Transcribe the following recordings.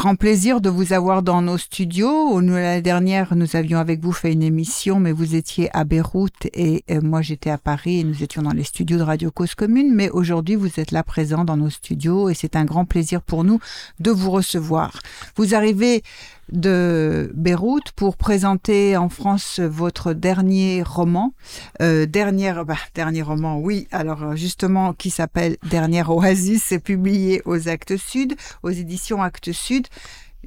grand plaisir de vous avoir dans nos studios. Nous, la dernière, nous avions avec vous fait une émission, mais vous étiez à Beyrouth et euh, moi j'étais à Paris et nous étions dans les studios de Radio Cause Commune. Mais aujourd'hui, vous êtes là présent dans nos studios et c'est un grand plaisir pour nous de vous recevoir. Vous arrivez de Beyrouth pour présenter en France votre dernier roman. Euh, dernière, bah, dernier roman, oui. Alors justement, qui s'appelle Dernière Oasis, c'est publié aux Actes Sud, aux éditions Actes Sud.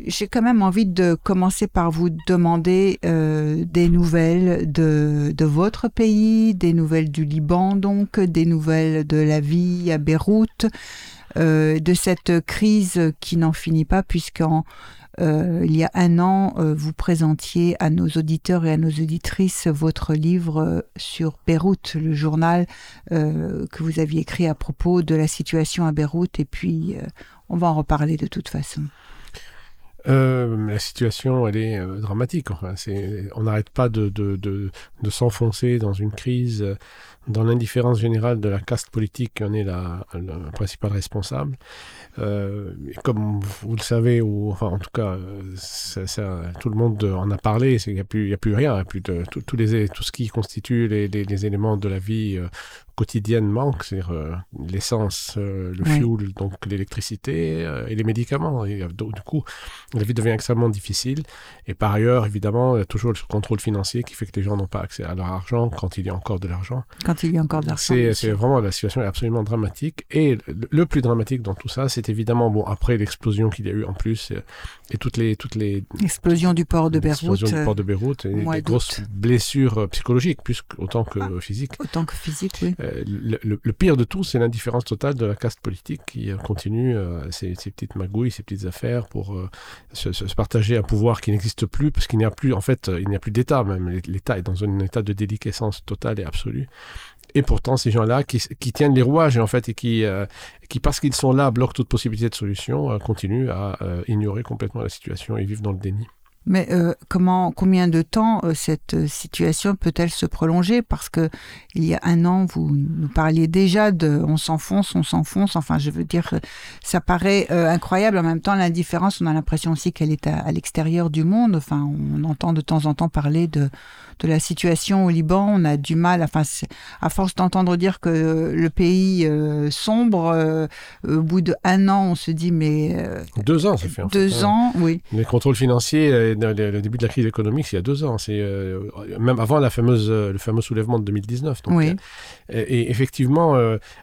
J'ai quand même envie de commencer par vous demander euh, des nouvelles de, de votre pays, des nouvelles du Liban, donc des nouvelles de la vie à Beyrouth, euh, de cette crise qui n'en finit pas, puisqu'en euh, il y a un an, euh, vous présentiez à nos auditeurs et à nos auditrices votre livre euh, sur Beyrouth, le journal que vous aviez écrit à propos de la situation à Beyrouth. Et puis, on va en reparler de toute façon. la situation, elle est dramatique. Enfin, on n'arrête pas de, de, de, de s'enfoncer dans une crise, dans l'indifférence générale de la caste politique qui en est la, principale responsable. Euh, comme vous le savez, ou enfin en tout cas, tout le monde en a parlé, il n'y a, plus, rien, plus tout, ce qui constitue les, les, les éléments de la vie quotidienne manque, c'est-à-dire euh, l'essence, euh, le Oui. fuel, donc l'électricité euh, et les médicaments. Et, donc, du coup, la vie devient extrêmement difficile. Et par ailleurs, évidemment, il y a toujours le contrôle financier qui fait que les gens n'ont pas accès à leur argent quand il y a encore de l'argent. Quand il y a encore de l'argent. C'est vraiment la situation est absolument dramatique. Et le, le plus dramatique dans tout ça, c'est évidemment bon après l'explosion qu'il y a eu en plus et toutes les toutes les L'explosion du port de l'explosion Beyrouth, du euh, port de Beyrouth et des grosses blessures psychologiques plus autant que Ah. physiques. autant que physique, oui. Euh, le, pire de tout, c'est l'indifférence totale de la caste politique qui euh, continue euh, ses, petites magouilles, ses petites affaires pour se, partager un pouvoir qui n'existe plus, parce qu'il n'y a plus, en fait, il n'y a plus d'État même. L'État est dans un état de déliquescence totale et absolue. Et pourtant, ces gens-là qui, tiennent les rouages, en fait, et qui, parce qu'ils sont là, bloquent toute possibilité de solution, continuent à ignorer complètement la situation et vivent dans le déni. Mais euh, comment, combien de temps euh, cette euh, situation peut-elle se prolonger? Parce que il y a un an, vous nous parliez déjà de on s'enfonce, on s'enfonce. Enfin, je veux dire, euh, ça paraît euh, incroyable. En même temps, l'indifférence, on a l'impression aussi qu'elle est à, à l'extérieur du monde. Enfin, on entend de temps en temps parler de de la situation au Liban. On a du mal. Enfin, à force d'entendre dire que euh, le pays euh, sombre, euh, au bout de un an, on se dit mais euh, Deux ans, ça fait en fait, deux hein. ans, oui. Les contrôles financiers, le, début de la crise économique, c'est il y a deux ans. C'est même avant la fameuse, le fameux soulèvement de 2019. Donc, Oui. et, effectivement,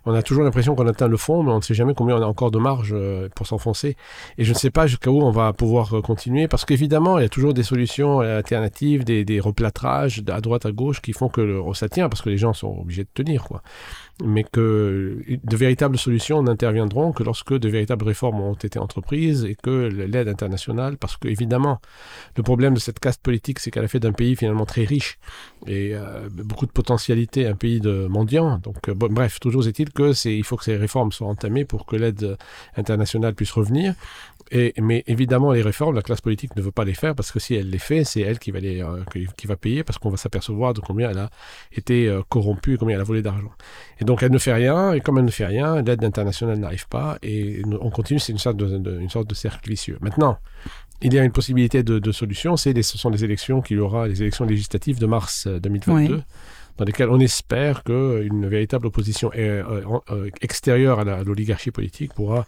on a toujours l'impression qu'on atteint le fond, mais on ne sait jamais combien on a encore de marge pour s'enfoncer. Et je ne sais pas jusqu'à où on va pouvoir continuer, parce qu'évidemment, il y a toujours des solutions alternatives, des, des replâtrages à droite, à gauche, qui font que ça tient, parce que les gens sont obligés de tenir. Mais que de véritables solutions n'interviendront que lorsque de véritables réformes ont été entreprises et que l'aide internationale, parce que évidemment, le problème de cette caste politique, c'est qu'elle a fait d'un pays finalement très riche et euh, beaucoup de potentialités, un pays de mendiants. Donc, euh, bref, toujours est-il que c'est, il faut que ces réformes soient entamées pour que l'aide internationale puisse revenir. Et, mais évidemment, les réformes, la classe politique ne veut pas les faire parce que si elle les fait, c'est elle qui va, les, euh, qui, va payer parce qu'on va s'apercevoir de combien elle a été corrompue combien elle a volé d'argent. Et elle ne fait rien, et comme elle ne fait rien, l'aide internationale n'arrive pas, et on continue, c'est une sorte de, de- une sorte de cercle vicieux. Maintenant, il y a une possibilité de, de solution, c'est ce sont les élections qu'il y aura, les élections législatives de mars euh, 2022, Oui. dans lesquelles on espère qu'une véritable opposition euh, euh, euh, extérieure à l'oligarchie politique pourra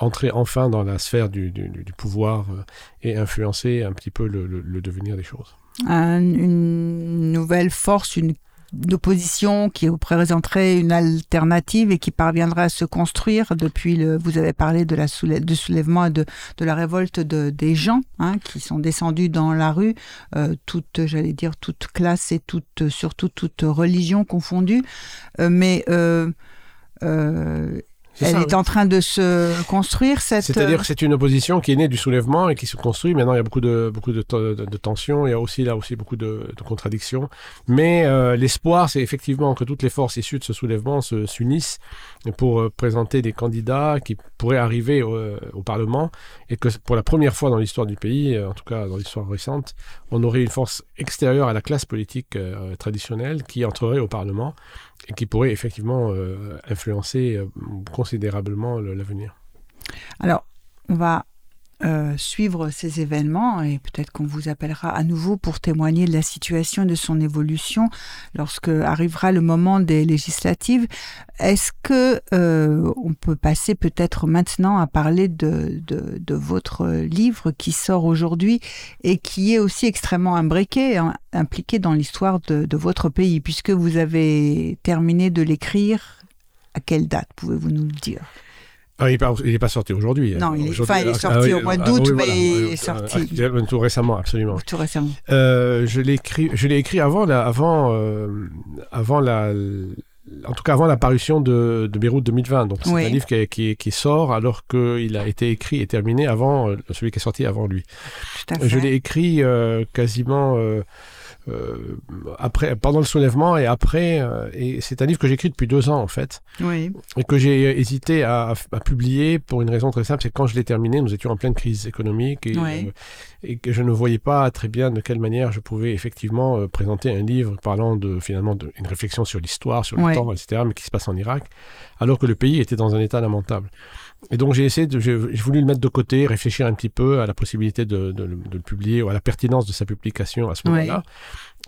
entrer enfin dans la sphère du, du- du pouvoir euh, et influencer un petit peu le, le- le devenir des choses. un- une nouvelle force, une, une opposition qui représenterait une alternative et qui parviendrait à se construire depuis le. Vous avez parlé de la soulè- de soulèvement et de, de la révolte de, des gens hein, qui sont descendus dans la rue, euh, toutes, j'allais dire, toute classe et toute, surtout toute religion confondue. Euh, mais euh, euh, Elle est en train de se construire, cette... C'est-à-dire que c'est une opposition qui est née du soulèvement et qui se construit. Maintenant, il y a beaucoup de, beaucoup de, de, tensions, il y a aussi là aussi beaucoup de, contradictions. Mais l'espoir, c'est effectivement que toutes les forces issues de ce soulèvement s'unissent pour présenter des candidats qui pourraient arriver au Parlement et que pour la première fois dans l'histoire du pays, en tout cas dans l'histoire récente, on aurait une force extérieure à la classe politique euh, traditionnelle qui entrerait au Parlement et qui pourrait effectivement euh, influencer euh, considérablement l'avenir. Alors, on va euh, suivre ces événements et peut-être qu'on vous appellera à nouveau pour témoigner de la situation et de son évolution lorsque arrivera le moment des législatives. Est-ce que euh, on peut passer peut-être maintenant à parler de, de, votre livre qui sort aujourd'hui et qui est aussi extrêmement imbriqué, hein, impliqué dans l'histoire de, de votre pays puisque vous avez terminé de l'écrire à quelle date pouvez-vous nous le dire? Ah, il n'est pas, sorti aujourd'hui. Non, il est, il est sorti au mois d'août, mais il est sorti. tout récemment, absolument. Tout récemment. Euh, je l'ai écrit, je l'ai écrit avant la, avant, euh, avant la, en tout cas avant l'apparition de, de Beyrouth 2020. Donc c'est un livre qui, qui, qui, sort alors qu'il a été écrit et terminé avant euh, celui qui est sorti avant lui. Tout à fait. Je l'ai écrit quasiment euh, après, pendant le soulèvement et après. Euh, et c'est un livre que j'ai écrit depuis deux ans en fait. Oui. Et que j'ai hésité à, publier pour une raison très simple, c'est que quand je l'ai terminé, nous étions en pleine crise économique et, euh, et, que je ne voyais pas très bien de quelle manière je pouvais effectivement présenter un livre parlant de finalement d'une réflexion sur l'histoire, sur le temps, etc., mais qui se passe en Irak, alors que le pays était dans un état lamentable. Et donc j'ai essayé, j'ai voulu le mettre de côté, réfléchir un petit peu à la possibilité de, de, de le publier ou à la pertinence de sa publication à ce moment-là.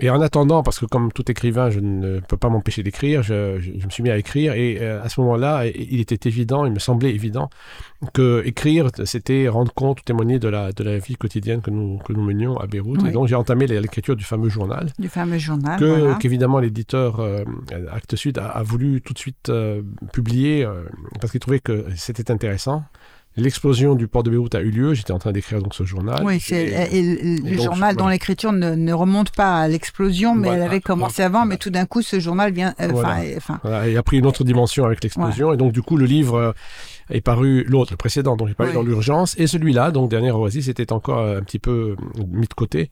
Et en attendant, parce que comme tout écrivain, je ne peux pas m'empêcher d'écrire, je, je, me suis mis à écrire. Et euh, à ce moment-là, il était évident, il me semblait évident, que écrire, c'était rendre compte, témoigner de la, de la vie quotidienne que nous, que nous menions à Beyrouth. Et donc j'ai entamé l'écriture du fameux journal. Du fameux journal. Que, Qu'évidemment l'éditeur euh, Actes Sud a, voulu tout de suite euh, publier euh, parce qu'il trouvait que c'était intéressant. L'explosion du port de Beyrouth a eu lieu. J'étais en train d'écrire donc ce journal. Oui, et, le journal dont l'écriture ne, remonte pas à l'explosion, mais elle avait commencé avant. Mais tout d'un coup, ce journal vient. Euh, voilà. il a pris une autre dimension avec l'explosion. Et donc, du coup, le livre euh, est paru, l'autre, le précédent, donc il est paru dans l'urgence. Et celui-là, donc Dernière Oasis, était encore un petit peu mis de côté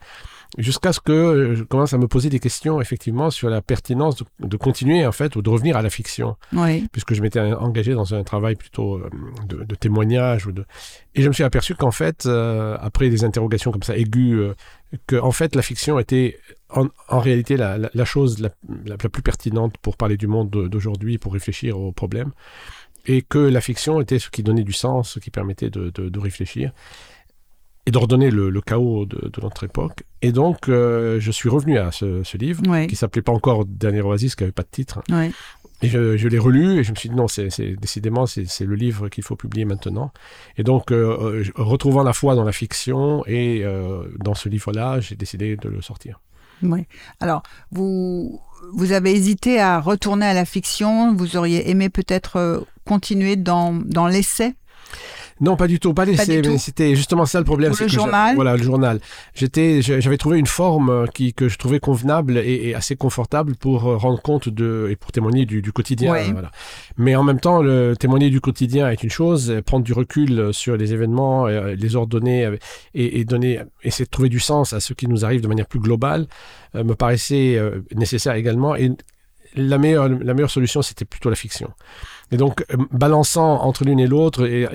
jusqu'à ce que euh, je commence à me poser des questions effectivement sur la pertinence de, continuer en fait ou de revenir à la fiction. Oui. puisque je m'étais engagé dans un travail plutôt euh, de, témoignage ou de et je me suis aperçu qu'en fait euh, après des interrogations comme ça aiguës que en fait la fiction était en, réalité la, la, chose la, la, plus pertinente pour parler du monde d'aujourd'hui pour réfléchir aux problèmes et que la fiction était ce qui donnait du sens ce qui permettait de, de réfléchir et d'ordonner le, le, chaos de, notre époque. Et donc, euh, je suis revenu à ce, livre, qui s'appelait pas encore Dernier Oasis, qui n'avait pas de titre. Et je, l'ai relu et je me suis dit non, c'est décidément c'est le livre qu'il faut publier maintenant. Et donc, euh, euh, retrouvant la foi dans la fiction et dans ce livre-là, j'ai décidé de le sortir. Oui. Alors, vous, vous avez hésité à retourner à la fiction. Vous auriez aimé peut-être continuer dans, dans l'essai? Non, pas du tout, pas mais c'était justement ça le problème. le journal. Voilà, le journal. J'étais, j'avais trouvé une forme euh, qui que je trouvais convenable et, assez confortable pour euh, rendre compte de et pour témoigner du, quotidien. Voilà. Mais en même temps, le témoigner du quotidien est une chose, prendre du recul sur les événements, euh, les ordonner et, et donner, essayer de trouver du sens à ce qui nous arrive de manière plus globale, me paraissait nécessaire également. Et la meilleure, la meilleure solution, c'était plutôt la fiction. Et donc, euh, balançant entre l'une et l'autre et,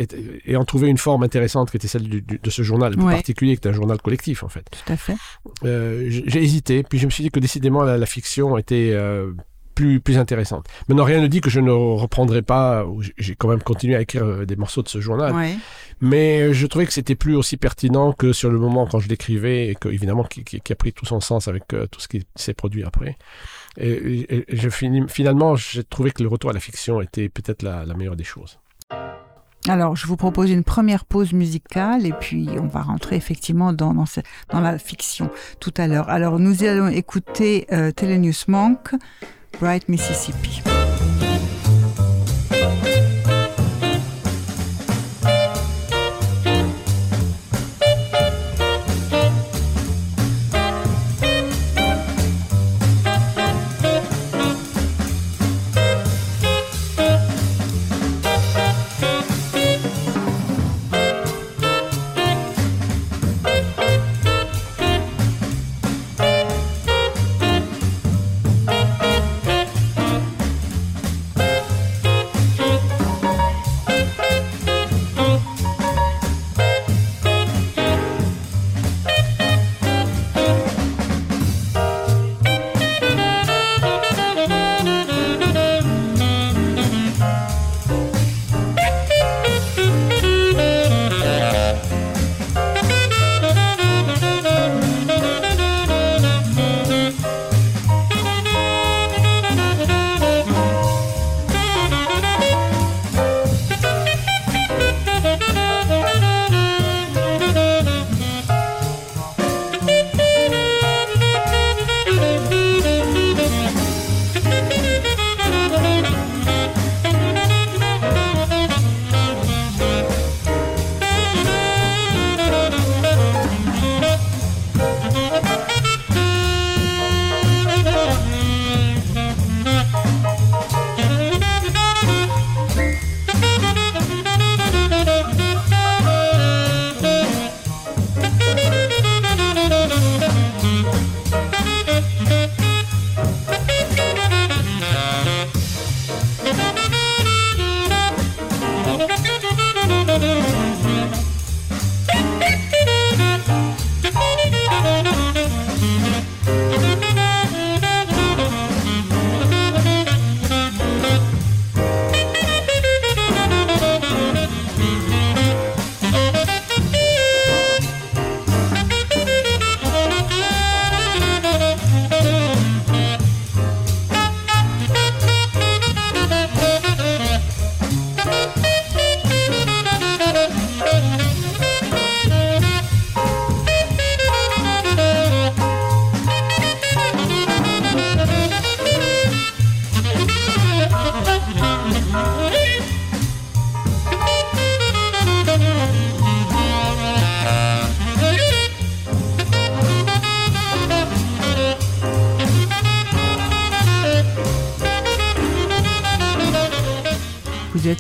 et, en trouver une forme intéressante qui était celle de ce journal particulier, qui est un journal collectif, en fait. Tout à fait. Euh, j'ai hésité, puis je me suis dit que décidément, la, fiction était euh, plus, plus intéressante. Maintenant, rien ne dit que je ne reprendrai pas, j'ai quand même continué à écrire des morceaux de ce journal, mais je trouvais que c'était plus aussi pertinent que sur le moment quand je l'écrivais, et que, évidemment, qui, qui, a pris tout son sens avec tout ce qui s'est produit après. Et, je finalement, j'ai trouvé que le retour à la fiction était peut-être la, meilleure des choses. Alors, je vous propose une première pause musicale et puis on va rentrer effectivement dans, dans, la fiction tout à l'heure. Alors, nous allons écouter euh, Telenius Monk, Bright Mississippi.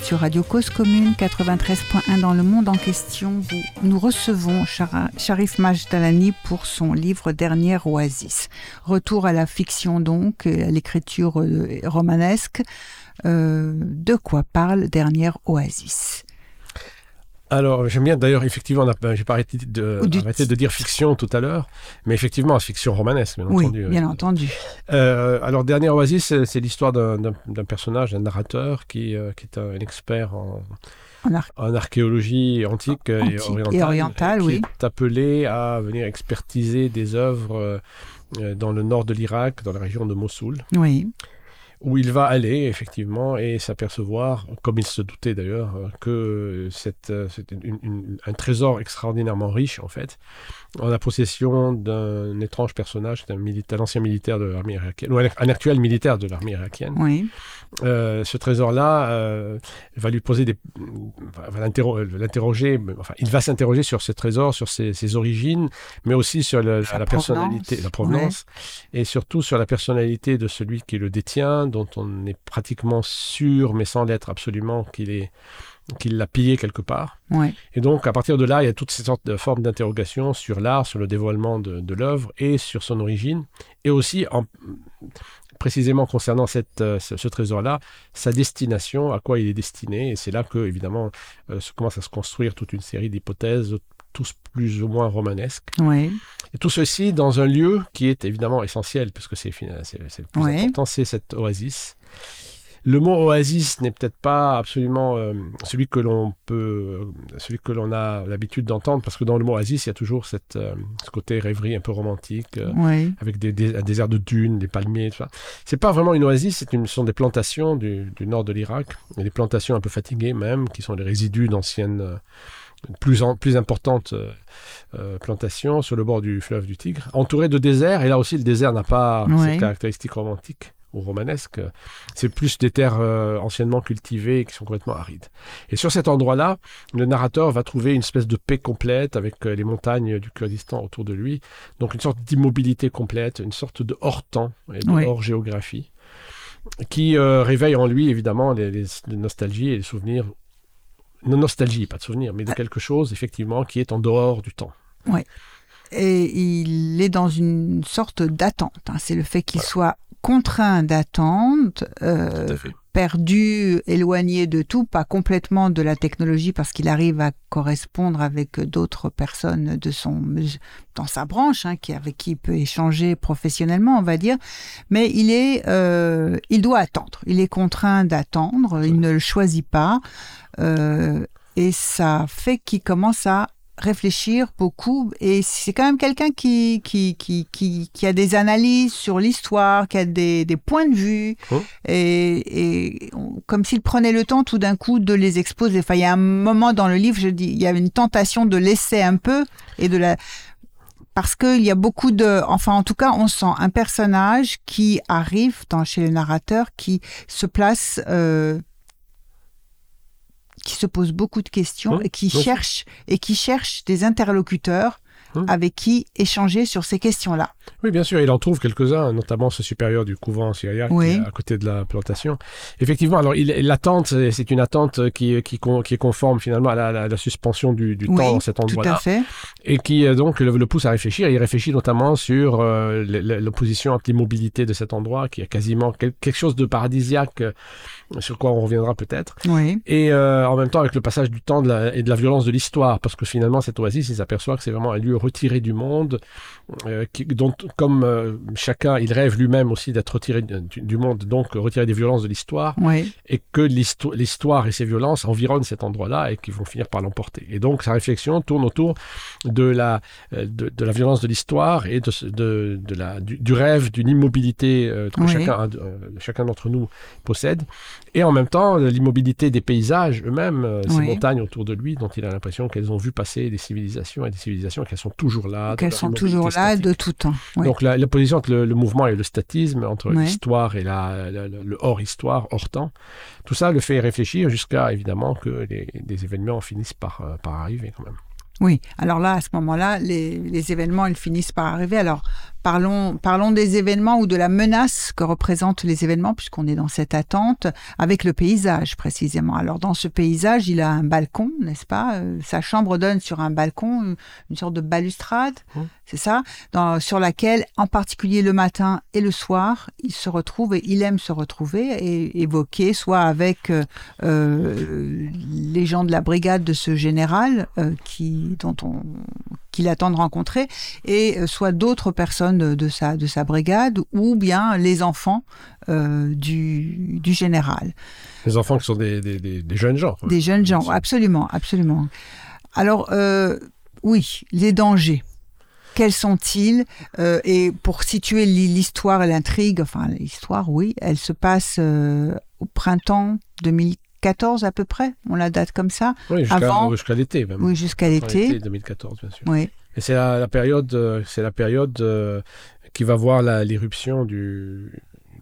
Sur Radio Cause Commune 93.1 dans le monde en question. Nous recevons Sharif Majdalani pour son livre Dernière Oasis. Retour à la fiction donc, à l'écriture euh, romanesque. Euh, de quoi parle Dernière Oasis? Alors, j'aime bien d'ailleurs, effectivement, j'ai pas arrêté de, de dire fiction tout à l'heure, mais effectivement, fiction romanesque, bien oui, entendu. bien entendu. Euh, alors, Dernière Oasis, c'est l'histoire d'un personnage, d'un narrateur qui, euh, qui est un, expert en, en, archéologie antique, et orientale, qui est appelé à venir expertiser des œuvres euh, dans le nord de l'Irak, dans la région de Mossoul. Oui où il va aller effectivement et s'apercevoir, comme il se doutait d'ailleurs, que c'est un trésor extraordinairement riche en fait, en la possession d'un étrange personnage, d'un ancien militaire de l'armée irakienne, ou un, actuel militaire de l'armée irakienne. Oui. Euh, ce trésor-là euh, va lui poser des, va l'interroger, enfin, il va s'interroger sur ce trésor, sur ses, origines, mais aussi sur la, personnalité, la provenance, et surtout sur la personnalité de celui qui le détient, dont on est pratiquement sûr, mais sans l'être absolument, qu'il est qu'il l'a pillé quelque part. Et donc, à partir de là, il y a toutes ces sortes de formes d'interrogation sur l'art, sur le dévoilement de, l'œuvre et sur son origine. Et aussi, en, précisément concernant cette, euh, ce, trésor-là, sa destination, à quoi il est destiné. Et c'est là que, évidemment, euh, se commence à se construire toute une série d'hypothèses, tous plus ou moins romanesques. Et tout ceci dans un lieu qui est évidemment essentiel, puisque c'est le plus important, c'est cette oasis le mot oasis n'est peut-être pas absolument euh, celui que l'on peut, euh, celui que l'on a l'habitude d'entendre, parce que dans le mot oasis, il y a toujours cette, euh, ce côté rêverie un peu romantique, avec des, des, un désert de dunes, des palmiers, tout ça. C'est pas vraiment une oasis, c'est une, ce sont des plantations du, du nord de l'Irak, des plantations un peu fatiguées même, qui sont les résidus d'anciennes plus, en, plus importantes plantations sur le bord du fleuve du Tigre, entourées de déserts. Et là aussi, le désert n'a pas cette caractéristique romantique romanesque, c'est plus des terres euh, anciennement cultivées et qui sont complètement arides. Et sur cet endroit-là, le narrateur va trouver une espèce de paix complète avec euh, les montagnes du Kurdistan autour de lui, donc une sorte d'immobilité complète, une sorte de hors-temps et de hors-géographie, qui euh, réveille en lui évidemment les, nostalgies et les souvenirs, non nostalgie, pas de souvenirs, mais de quelque chose effectivement qui est en dehors du temps. Oui. Et il est dans une sorte d'attente. Hein. C'est le fait qu'il soit contraint d'attendre, euh, perdu, éloigné de tout, pas complètement de la technologie parce qu'il arrive à correspondre avec d'autres personnes de son dans sa branche, hein, qui avec qui il peut échanger professionnellement, on va dire. Mais il est, euh, il doit attendre. Il est contraint d'attendre. Il ne le choisit pas. Euh, et ça fait qu'il commence à réfléchir beaucoup et c'est quand même quelqu'un qui qui, qui, qui, qui, a des analyses sur l'histoire, qui a des, des, points de vue oh. et, et, comme s'il prenait le temps tout d'un coup de les exposer. Enfin, il y a un moment dans le livre, je dis, il y a une tentation de laisser un peu et de la parce qu'il y a beaucoup de, enfin en tout cas, on sent un personnage qui arrive dans, chez le narrateur, qui se place euh, qui se pose beaucoup de questions et qui cherche et qui cherche des interlocuteurs avec qui échanger sur ces questions-là. Oui, bien sûr, il en trouve quelques-uns, notamment ce supérieur du couvent syriaque à côté de la plantation. Effectivement, alors l'attente, c'est une attente qui, qui, qui, est conforme finalement à la, suspension du, temps dans cet endroit-là. Tout à fait. Et qui euh, donc le, pousse à réfléchir. Il réfléchit notamment sur euh, l'opposition anti-mobilité de cet endroit, qui est quasiment quelque chose de paradisiaque, euh, sur quoi on reviendra peut-être. Oui. Et en même temps avec le passage du temps et de la violence de l'histoire, parce que finalement cette oasis, il s'aperçoit que c'est vraiment un lieu retiré du monde, euh, qui, dont, comme euh, chacun, il rêve lui-même aussi d'être retiré du, monde, donc retiré des violences de l'histoire, et que l'histoire et ses violences environnent cet endroit-là et qui vont finir par l'emporter. Et donc sa réflexion tourne autour de la, euh, de, la violence de l'histoire et de, de, de la, du, rêve d'une immobilité que chacun, chacun d'entre nous possède, et en même temps l'immobilité des paysages eux-mêmes, ces montagnes autour de lui, dont il a l'impression qu'elles ont vu passer des civilisations et des civilisations qu'elles sont toujours là. Qu'elles sont toujours là de tout temps. Donc l'opposition entre le, mouvement et le statisme, entre l'histoire et la, le hors-histoire, hors-temps, tout ça le fait réfléchir jusqu'à évidemment que les, des événements finissent par, euh, par arriver quand même. Oui, alors là, à ce moment-là, les, les, événements, ils finissent par arriver. Alors, parlons, parlons des événements ou de la menace que représentent les événements, puisqu'on est dans cette attente, avec le paysage précisément. Alors dans ce paysage, il a un balcon, n'est-ce pas? Euh, Sa chambre donne sur un balcon, une sorte de balustrade, Mmh. c'est ça, dans, sur laquelle, en particulier le matin et le soir, il se retrouve et il aime se retrouver et évoquer, soit avec euh, euh, les gens de la brigade de ce général euh, qui, dont on, qu'il attend de rencontrer, et euh, soit d'autres personnes de, sa, de sa brigade, ou bien les enfants euh, du, du général. Les enfants qui sont des, des- des- des jeunes gens. Des jeunes gens, absolument, absolument. Alors, euh, oui, les dangers. Quels sont-ils Euh, Et pour situer l'hi- l'histoire et l'intrigue, enfin l'histoire, oui, elle se passe euh, au printemps 2014 à peu près. On la date comme ça. Oui, jusqu'à avant- l'été même. Oui, jusqu'à l'été. 2014, bien sûr. Oui, Et c'est la, la période, euh, c'est la période euh, qui va voir la- l'éruption du,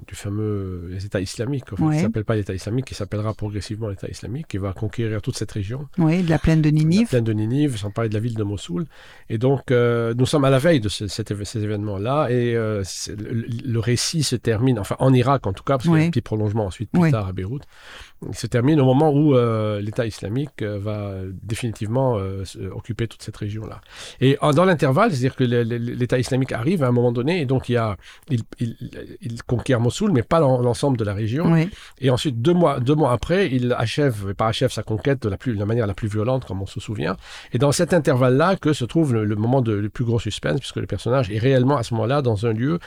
du fameux euh, État islamique. Enfin, Ouais. Il ne s'appelle pas l'État islamique, il s'appellera progressivement l'État islamique, qui va conquérir toute cette région. oui, de la plaine de La Ninive. plaine de Ninive, sans parler de la ville de Mossoul. Et donc, euh, nous sommes à la veille de ce- cet éve- ces événements-là. Et euh, le, le récit se termine, enfin en Irak en tout cas, parce qu'il y a un petit prolongement ensuite plus tard à Beyrouth. Il se termine au moment où euh, l'État islamique euh, va définitivement euh, occuper toute cette région-là. Et en- dans l'intervalle, c'est-à-dire que l'État islamique arrive à un moment donné, et donc il, y a, il, il, il conquiert Mossoul, mais pas l'en- l'ensemble de la région. Oui, Et ensuite, deux mois, deux mois après, il achève, et pas achève sa conquête de la, plus, de la manière la plus violente, comme on se souvient. Et dans cet intervalle-là que se trouve le, le moment de le plus gros suspense, puisque le personnage est réellement à ce moment-là dans un lieu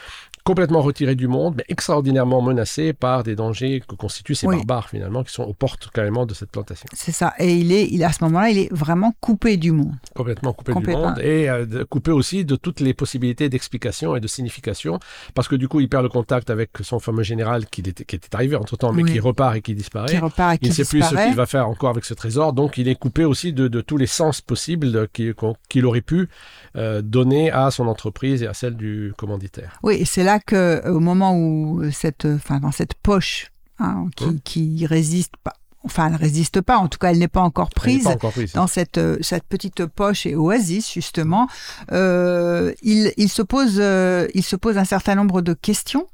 complètement retiré du monde, mais extraordinairement menacé par des dangers que constituent ces Oui. barbares, finalement, qui sont aux portes carrément de cette plantation. c'est ça. Et il est, il, à ce moment-là, il est vraiment coupé du monde. Complètement coupé Complètement. du monde et euh, coupé aussi de toutes les possibilités d'explication et de signification, parce que du coup, il perd le contact avec son fameux général qui était, qui était arrivé entre-temps, mais Oui. qui repart et qui disparaît. Qui repart et qui Il ne sait plus ce qu'il va faire encore avec ce trésor, donc il est coupé aussi de, de tous les sens possibles qu'il aurait pu euh, donner à son entreprise et à celle du commanditaire. Oui, et c'est là que, euh, au moment où cette, enfin, dans cette poche hein, qui, Hum. qui résiste pas, enfin, elle résiste pas. En tout cas, elle n'est pas encore prise. pas encore prise. Dans cette, euh, cette petite poche et oasis, justement, euh, il, il, se pose, euh, il se pose un certain nombre de questions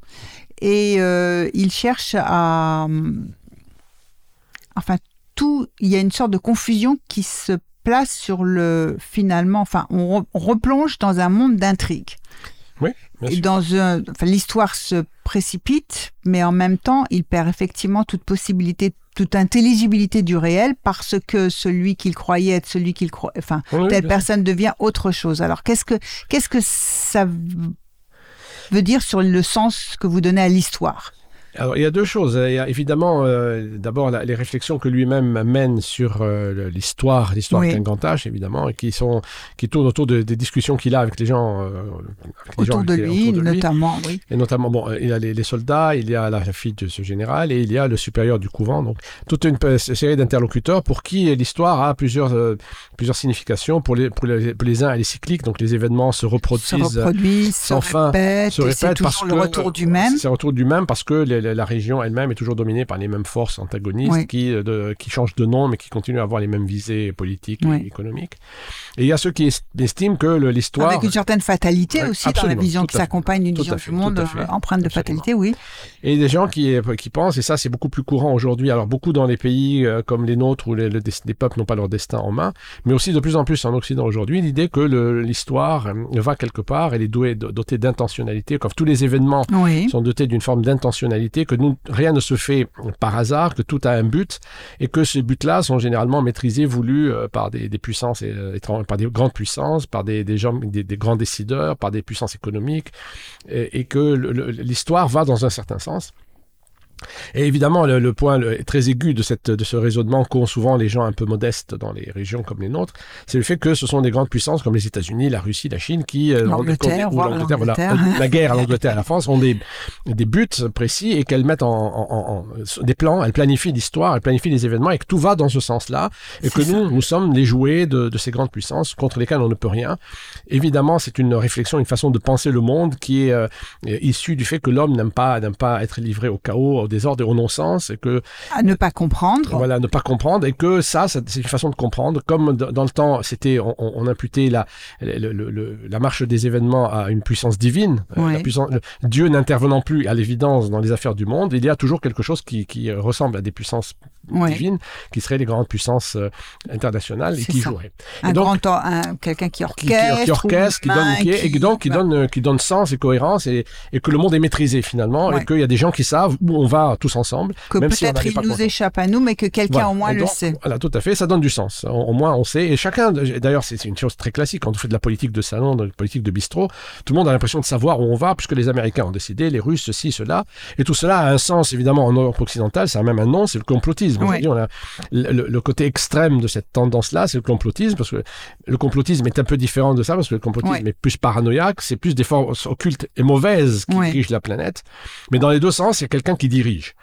et euh, il cherche à. Enfin, tout. Il y a une sorte de confusion qui se place sur le. Finalement, enfin, on, re- on replonge dans un monde d'intrigue. Sûr. Dans un, enfin, l'histoire se précipite, mais en même temps, il perd effectivement toute possibilité, toute intelligibilité du réel parce que celui qu'il croyait être celui qu'il croit, enfin, Oui, telle sûr. personne devient autre chose. Alors, qu'est-ce que, qu'est-ce que ça veut dire sur le sens que vous donnez à l'histoire? Alors, il y a deux choses. Il y a évidemment, euh, d'abord, les réflexions que lui-même mène sur euh, l'histoire, l'histoire Oui. avec un grand évidemment, et qui, sont, qui tournent autour de- des discussions qu'il a avec les gens, euh, avec les gens autour de lui, autour de lui. notamment, oui. Et notamment, bon, il y a les, les soldats, il y a la fille de ce général et il y a le supérieur du couvent. Donc, toute une série d'interlocuteurs pour qui l'histoire a plusieurs, plusieurs significations. Pour les, pour, les, pour les uns, elle est cyclique, donc les événements se reproduisent. Se reproduit, se sans fin, répète, se et c'est répètent parce que- du même. C'est le retour du même parce que les- la région elle-même est toujours dominée par les mêmes forces antagonistes Oui. qui, euh, de- qui changent de nom mais qui continuent à avoir les mêmes visées politiques Oui. et économiques. Et il y a ceux qui est- estiment que l'histoire... Avec une certaine fatalité aussi dans la vision qui s'accompagne d'une vision fait, du monde euh, empreinte de fatalité, oui. Et des gens qui, qui pensent, et ça c'est beaucoup plus courant aujourd'hui, alors beaucoup dans les pays euh, comme les nôtres où les, les peuples n'ont pas leur destin en main, mais aussi de plus en plus en Occident aujourd'hui, l'idée que l'histoire euh, va quelque part, elle est dotée d'intentionnalité, comme tous les événements Oui. sont dotés d'une forme d'intentionnalité, que rien ne se fait par hasard, que tout a un but, et que ces buts-là sont généralement maîtrisés, voulus euh, par des, puissances, euh, par des grandes puissances, par des, gens, des, grands décideurs, par des puissances économiques, et, que l'histoire va dans un certain sens. Et évidemment, le, le point le- très aigu de, cette, de ce raisonnement qu'ont souvent les gens un peu modestes dans les régions comme les nôtres, c'est le fait que ce sont des grandes puissances comme les États-Unis, la Russie, la Chine, qui... euh, L'Angleterre, ou l'Angleterre, voilà, la guerre à l'Angleterre et à la France ont des, des buts précis et qu'elles mettent en, en- en- en- des plans, elles planifient l'histoire, elles planifient les événements et que tout va dans ce sens-là. Et que ça. nous, nous sommes les jouets de, de ces grandes puissances contre lesquelles on ne peut rien. Évidemment, c'est une réflexion, une façon de penser le monde qui est euh, issue du fait que l'homme n'aime pas, n'aime pas être livré au chaos, désordre et au non-sens et que à ne pas comprendre. Voilà, ne pas comprendre et que ça, c'est une façon de comprendre. Comme dans le temps, c'était on, on, imputait la le, le, la marche des événements à une puissance divine. Euh, la puissance, Dieu n'intervenant plus à l'évidence dans les affaires du monde, il y a toujours quelque chose qui, qui ressemble à des puissances divines, qui seraient les grandes puissances euh, internationales et qui joueraient. Un grand un, quelqu'un qui orchestre, qui, orchestre, qui donne, qui, et donc qui donne, qui donne sens et cohérence et, et que le monde est maîtrisé finalement et qu'il y a des gens qui savent où on va tous ensemble. Que peut-être il nous échappe à nous, mais que quelqu'un au moins le sait. Voilà, tout à fait, ça donne du sens. Au, moins on sait. Et chacun, d'ailleurs, c'est une chose très classique quand on fait de la politique de salon, de la politique de bistrot, tout le monde a l'impression de savoir où on va puisque les Américains ont décidé, les Russes, ceci, cela. Et tout cela a un sens évidemment en Europe occidentale, ça a même un nom, c'est le complotisme. On a le, côté extrême de cette tendance-là, c'est le complotisme, parce que le complotisme est un peu différent de ça, parce que le complotisme est plus paranoïaque, c'est plus des forces occultes et mauvaises qui dirigent la planète. Mais dans les deux sens, il y a quelqu'un qui dirige.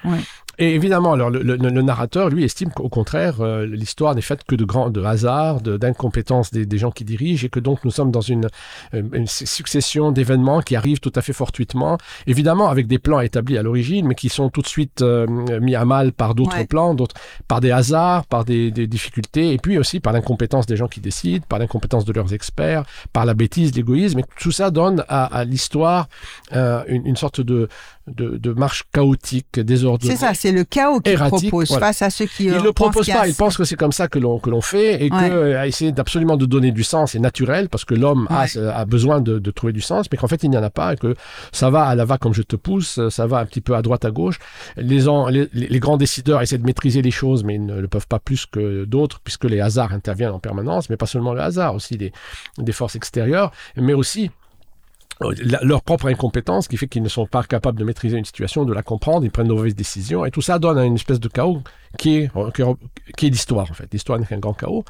Et évidemment, alors le, narrateur, lui, estime qu'au contraire, euh, l'histoire n'est faite que de grands de hasard, d'incompétence des, gens qui dirigent, et que donc nous sommes dans une, euh, une succession d'événements qui arrivent tout à fait fortuitement, évidemment avec des plans établis à l'origine, mais qui sont tout de suite euh, mis à mal par d'autres plans, d'autres, par des hasards, par des, difficultés, et puis aussi par l'incompétence des gens qui décident, par l'incompétence de leurs experts, par la bêtise, l'égoïsme, et tout ça donne à, l'histoire une, une, sorte de, de, de marche chaotique, désordonnée. C'est ça, c'est le chaos qu'il propose face à ceux qui. Il ne le propose pas, il pense que c'est comme ça que l'on que l'on fait et ouais. que euh, essayer d'absolument de donner du sens est naturel parce que l'homme a, a besoin de, de, trouver du sens, mais qu'en fait il n'y en a pas et que ça va à la va comme je te pousse, ça va un petit peu à droite à gauche. Les, les, les grands décideurs essaient de maîtriser les choses, mais ils ne le peuvent pas plus que d'autres puisque les hasards interviennent en permanence, mais pas seulement le hasard, aussi des, des forces extérieures, mais aussi leur propre incompétence qui fait qu'ils ne sont pas capables de maîtriser une situation, de la comprendre, ils prennent de mauvaises décisions et tout ça donne une espèce de chaos qui est, qui est l'histoire en fait. L'histoire n'est qu'un grand chaos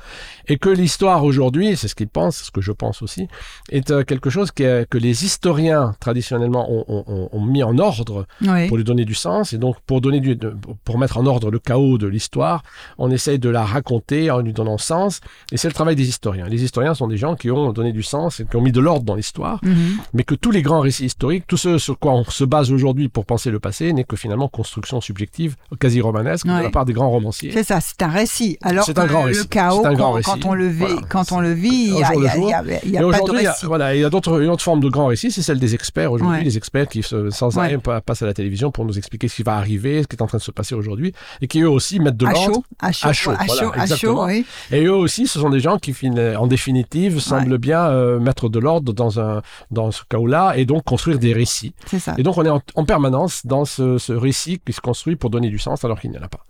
et que l'histoire aujourd'hui, c'est ce qu'ils pensent, ce que je pense aussi, est euh, quelque chose que, que les historiens traditionnellement ont, ont, ont mis en ordre pour lui donner du sens et donc pour donner du, pour mettre en ordre le chaos de l'histoire, on essaye de la raconter en lui donnant sens et c'est le travail des historiens. Les historiens sont des gens qui ont donné du sens et qui ont mis de l'ordre dans l'histoire. Mm-hmm mais que tous les grands récits historiques, tout ce sur quoi on se base aujourd'hui pour penser le passé, n'est que finalement construction subjective, quasi romanesque, de la part des grands romanciers. C'est ça, c'est un récit. Alors c'est un grand récit. le chaos, un grand quand, on le vit, quand on le vit, il n'y a, y a, pas de récit. Voilà, il y a d'autres, une autre forme de grand récit, c'est celle des experts aujourd'hui, les experts qui sans arrêt passent à la télévision pour nous expliquer ce qui va arriver, ce qui est en train de se passer aujourd'hui, et qui eux aussi mettent de l'ordre. À chaud, à chaud, à chaud, à chaud, oui. Et eux aussi, ce sont des gens qui, en définitive, semblent bien euh, mettre de l'ordre dans un dans ce cas-là, et donc construire des récits. Ça. Et donc on est en, permanence dans ce, ce, récit qui se construit pour donner du sens alors qu'il n'y en a pas.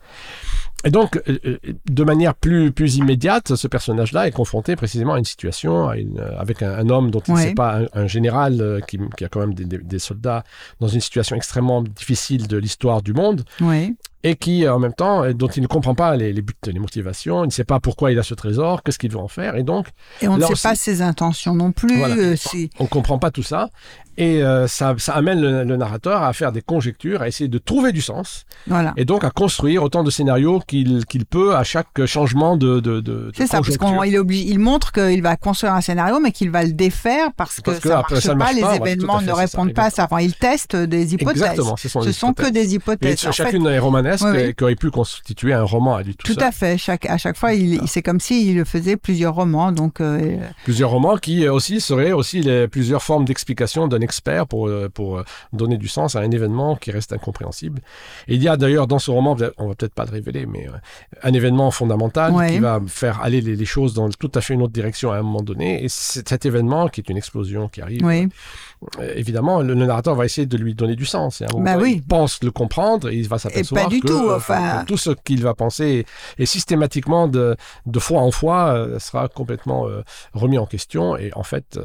Et donc, euh, euh, de manière plus, plus immédiate, ce personnage-là est confronté précisément à une situation avec un, homme dont il ne sait pas, un, général euh, qui, qui, a quand même des, des, soldats dans une situation extrêmement difficile de l'histoire du monde. Oui et qui, en même temps, dont il ne comprend pas les, les buts, les motivations, il ne sait pas pourquoi il a ce trésor, qu'est-ce qu'il veut en faire, et donc... Et on ne sait pas ses intentions non plus. Voilà, on ne comprend pas tout ça, et euh, ça, ça, amène le, narrateur à faire des conjectures, à essayer de trouver du sens, voilà. et donc à construire autant de scénarios qu'il peut à chaque changement de, de, de C'est ça, parce qu'il il montre qu'il va construire un scénario, mais qu'il va le défaire parce, que, ça, marche ça marche pas, les événements ne répondent pas à ça. Enfin, il teste des hypothèses. Exactement, ce sont, ce sont que des hypothèses. Et chacune des romanesques qui aurait pu constituer un roman à lui tout, tout à fait. Chaque, à chaque fois, il, c'est comme s'il faisait plusieurs romans. Donc, euh, Plusieurs romans qui euh, aussi seraient aussi les, plusieurs formes d'explication d'un expert pour euh, pour euh, donner du sens à un événement qui reste incompréhensible. Et il y a d'ailleurs dans ce roman, on va peut-être pas le révéler, mais euh, un événement fondamental qui va faire aller les, choses dans tout à fait une autre direction à un moment donné. Et cet événement, qui est une explosion qui arrive, évidemment, le, narrateur va essayer de lui donner du sens. Et bah oui. Il pense le comprendre et il va s'apercevoir que tout, enfin... tout ce qu'il va penser et systématiquement de, de fois en fois sera complètement remis en question. Et en fait,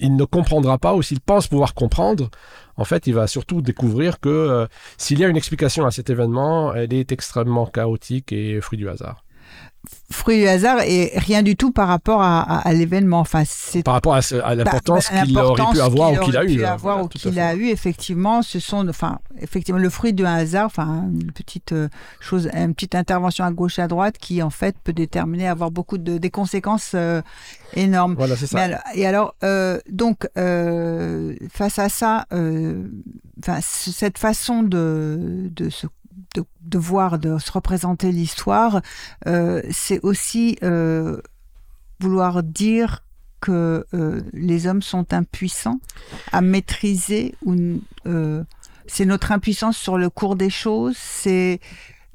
il ne comprendra pas ou s'il pense pouvoir comprendre, en fait, il va surtout découvrir que euh, s'il y a une explication à cet événement, elle est extrêmement chaotique et fruit du hasard fruit du hasard et rien du tout par rapport à, l'événement. Enfin, c'est par rapport à, bah, l'importance qu'il aurait pu avoir ou qu'il a eu. Avoir ou qu'il a eu, effectivement, ce sont, enfin, effectivement, le fruit d'un hasard, enfin, une petite euh, chose, une petite intervention à gauche à droite qui, en fait, peut déterminer, avoir beaucoup de des conséquences euh, énormes. Voilà, c'est ça. et alors, euh, donc, face à ça, enfin, c- cette façon de, de, se, de, de voir, de se représenter l'histoire, euh, c'est aussi euh, vouloir dire que euh, les hommes sont impuissants à maîtriser ou euh, c'est notre impuissance sur le cours des choses, c'est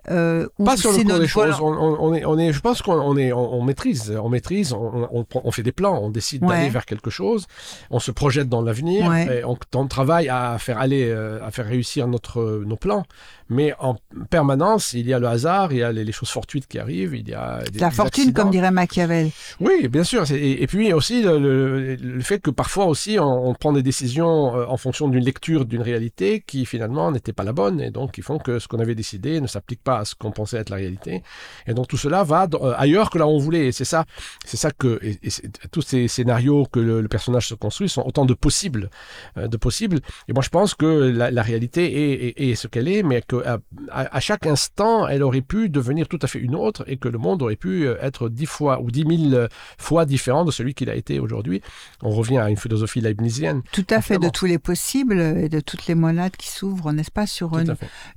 euh, Pas sur le cours des choses. On, est, on est, je pense qu'on on est, on, on maîtrise, on maîtrise, on, fait des plans, on décide Ouais. d'aller vers quelque chose, on se projette dans l'avenir, Ouais. on, travaille à faire aller, euh, à faire réussir notre, nos plans. Mais en permanence, il y a le hasard, il y a les, les choses fortuites qui arrivent, il y a des, la fortune, accidents. comme dirait Machiavel. Oui, bien sûr. Et, et puis aussi le, le- le fait que parfois aussi on, on prend des décisions euh, en fonction d'une lecture d'une réalité qui finalement n'était pas la bonne et donc qui font que ce qu'on avait décidé ne s'applique pas à ce qu'on pensait être la réalité. Et donc tout cela va dans- euh, ailleurs que là où on voulait. Et c'est ça, c'est ça que et, et c'est- tous ces scénarios que le, le personnage se construit sont autant de possibles, euh, de possibles. Et moi je pense que la, la réalité est, est- est ce qu'elle est, mais que à, à- chaque instant elle aurait pu devenir tout à fait une autre et que le monde aurait pu euh, être dix fois ou dix mille euh, fois différent de celui qu'il a été aujourd'hui. On revient à une philosophie leibnizienne. Tout à fait, de tous les possibles et de toutes les monades qui s'ouvrent, n'est-ce pas, sur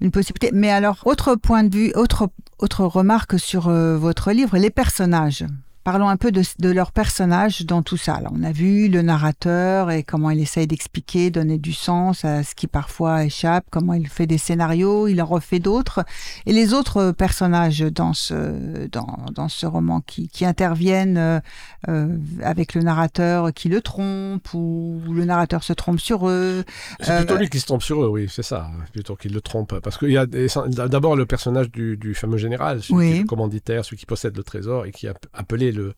une possibilité. Mais alors, autre point de vue, autre, autre remarque sur euh, votre livre, les personnages. Parlons un peu de, de leurs personnages dans tout ça. Alors, on a vu le narrateur et comment il essaye d'expliquer, donner du sens à ce qui parfois échappe, comment il fait des scénarios, il en refait d'autres. Et les autres personnages dans ce, dans, dans ce roman qui, qui interviennent euh, euh, avec le narrateur qui le trompe ou le narrateur se trompe sur eux. C'est Euh, plutôt lui qui se trompe sur eux, oui, c'est ça, plutôt qu'il le trompe. Parce qu'il y a d'abord le personnage du, du fameux général, celui Oui. qui est le commanditaire, celui qui possède le trésor et qui a appelé le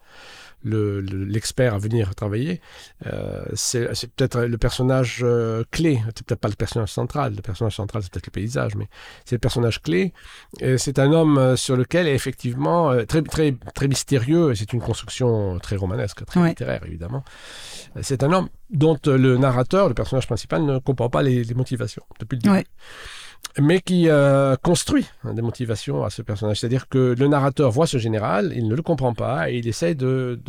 le- le- l'expert à venir travailler. Euh, c'est peut-être le personnage euh, clé, c'est peut-être pas le personnage central. Le personnage central, c'est peut-être le paysage, mais c'est le personnage clé. C'est un homme euh, sur lequel, effectivement, euh, très, très, très mystérieux, c'est une construction très romanesque, très Ouais. littéraire, évidemment. C'est un homme dont le narrateur, le personnage principal, ne comprend pas les, les motivations depuis le début. Ouais. Mais qui euh, construit des motivations à ce personnage. C'est-à-dire que le narrateur voit ce général, il ne le comprend pas et il essaie de,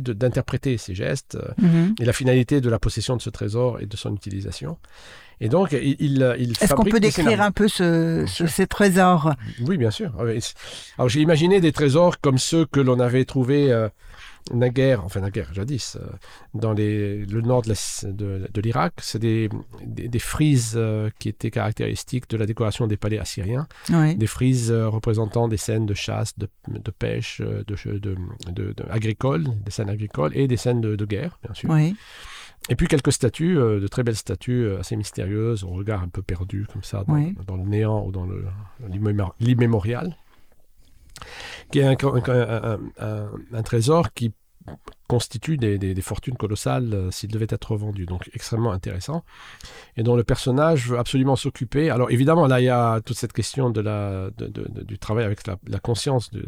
d'interpréter ses gestes Mhm. et la finalité de la possession de ce trésor et de son utilisation. Et donc, il, il, il Est-ce qu'on peut décrire un peu ce, ces trésors? Oui, bien sûr. Alors, j'ai imaginé des trésors comme ceux que l'on avait trouvés euh, naguère, enfin naguère, jadis, euh, dans les, le nord de, la- de, de l'Irak. C'est des, des, des frises euh, qui étaient caractéristiques de la décoration des palais assyriens. Des frises euh, représentant des scènes de chasse, de, de pêche, euh, de, agricoles, des scènes agricoles et des scènes de, guerre, bien sûr. Et puis quelques statues, euh, de très belles statues euh, assez mystérieuses, au regard un peu perdu, comme ça, dans, Oui. dans le néant ou dans le- l'immémorial. Qui est un, trésor qui constitue des, des- des fortunes colossales euh, s'il devait être vendu. Donc extrêmement intéressant. Et dont le personnage veut absolument s'occuper. Alors évidemment, là, il y a toute cette question de la, de- de- de- du travail avec la, la conscience. De,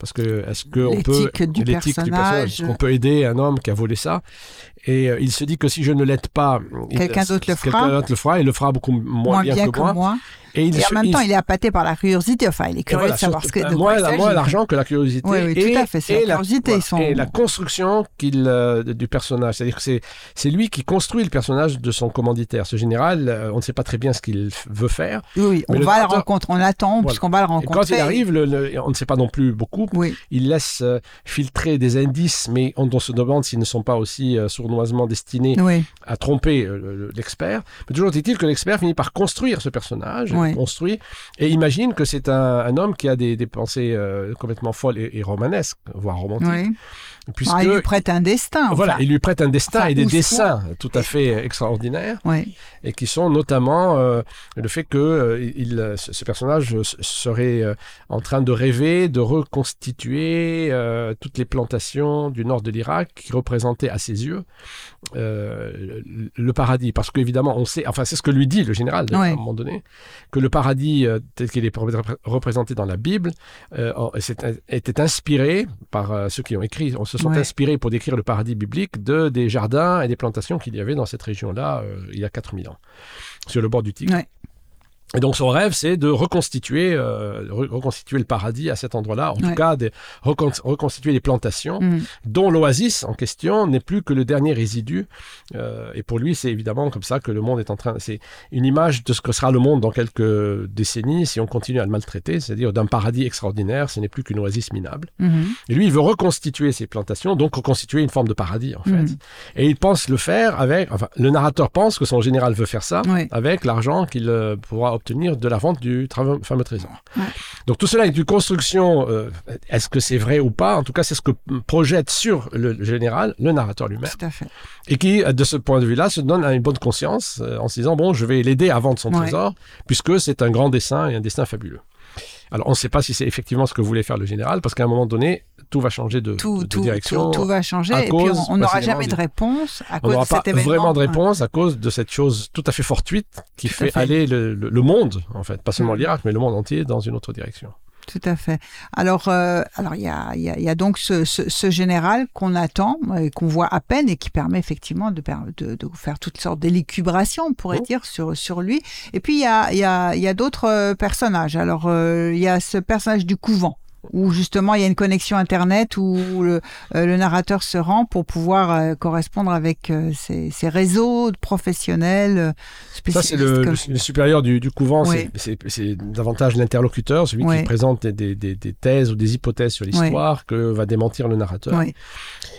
parce que est-ce qu'on peut... L'éthique du personnage. Est-ce qu'on peut aider un homme qui a volé ça? Et euh, il se dit que si je ne l'aide pas... Quelqu'un d'autre le Quelqu'un fera. d'autre le fera. Il le fera beaucoup moins, Moins bien que moi. Et, il Et en même il temps, il est appâté par la curiosité. Enfin, il est curieux voilà, de savoir ce que de moins, l'argent que la curiosité. Oui, oui, tout et, à fait, c'est la et curiosité, sont- et la construction qu'il, euh, du personnage. C'est-à-dire que c'est, lui qui construit le personnage de son commanditaire. Ce général, euh, on ne sait pas très bien ce qu'il veut faire. Oui, oui, on le va le rencontrer, on l'attend, Voilà. puisqu'on va le Et rencontrer. quand il arrive, le- le- on ne sait pas non plus beaucoup. Oui, Il laisse euh, filtrer des indices, mais on, on se demande s'ils ne sont pas aussi sournoisement destinés oui, à tromper le- le- l'expert. Mais toujours est-il que l'expert finit par construire ce personnage, construit, et imagine que c'est un, un homme qui a des, des pensées complètement folles et, et romanesques, voire romantiques. Puisque Ah, il lui prête un destin. enfin. voilà, il lui prête un destin enfin, et des soit- dessins tout à fait extraordinaires, Oui, et qui sont notamment euh, le fait que euh, il, ce, personnage serait euh, en train de rêver de reconstituer toutes les plantations du nord de l'Irak qui représentaient à ses yeux le, paradis. Parce qu'évidemment, on sait, enfin c'est ce que lui dit le général à un moment donné, que le paradis tel qu'il est repré- représenté dans la Bible était inspiré par ceux qui ont écrit, on se sont Ouais. inspirés pour décrire le paradis biblique de des jardins et des plantations qu'il y avait dans cette région-là euh, il y a 4000 ans, sur le bord du Tigre. Ouais. Et donc son rêve, c'est de reconstituer, euh, re- reconstituer le paradis à cet endroit-là, en Ouais. tout cas de recon- reconstituer les plantations, Mm. dont l'oasis en question n'est plus que le dernier résidu. Euh, et pour lui, c'est évidemment comme ça que le monde est en train. C'est une image de ce que sera le monde dans quelques décennies si on continue à le maltraiter, c'est-à-dire d'un paradis extraordinaire, ce n'est plus qu'une oasis minable. Mhm. Et lui, il veut reconstituer ces plantations, donc reconstituer une forme de paradis en fait. Mhm. Et il pense le faire avec, enfin, le narrateur pense que son général veut faire ça Oui. avec l'argent qu'il euh, pourra obtenir de la vente du fameux trésor. Ouais. Donc tout cela est une construction. euh, Est-ce que c'est vrai ou pas? En tout cas, c'est ce que projette sur le général, le narrateur lui-même, et qui, de ce point de vue-là, se donne une bonne conscience euh, en se disant bon, je vais l'aider à vendre son Ouais. trésor, puisque c'est un grand dessin et un destin fabuleux. Alors, on ne sait pas si c'est effectivement ce que voulait faire le général, parce qu'à un moment donné, tout va changer de, Tout, de- de tout, direction. tout, tout va changer à et puis cause, on- on n'aura jamais de réponse à On cause de pas cet événement. vraiment de Ouais. réponse à cause de cette chose tout à fait fortuite qui fait, fait. aller le, le- le monde, en fait, pas seulement Mm. l'Irak, mais le monde entier dans une autre direction. Tout à fait. Alors, euh, alors il y a, y a- y a donc ce, ce- ce général qu'on attend et qu'on voit à peine et qui permet effectivement de, de, de faire toutes sortes d'élucubrations, on pourrait Oh. dire, sur, sur lui. Et puis, il y a, y a d'autres euh, personnages. Alors, euh, il y a ce personnage du couvent où justement il y a une connexion internet où le, euh, le narrateur se rend pour pouvoir euh, correspondre avec euh, ces, ces réseaux professionnels euh, Ça, spécialistes. c'est le, comme- le- le supérieur du, du couvent, Oui. c'est- davantage l'interlocuteur, celui Oui. qui présente des, des- des- des thèses ou des hypothèses sur l'histoire que va démentir le narrateur.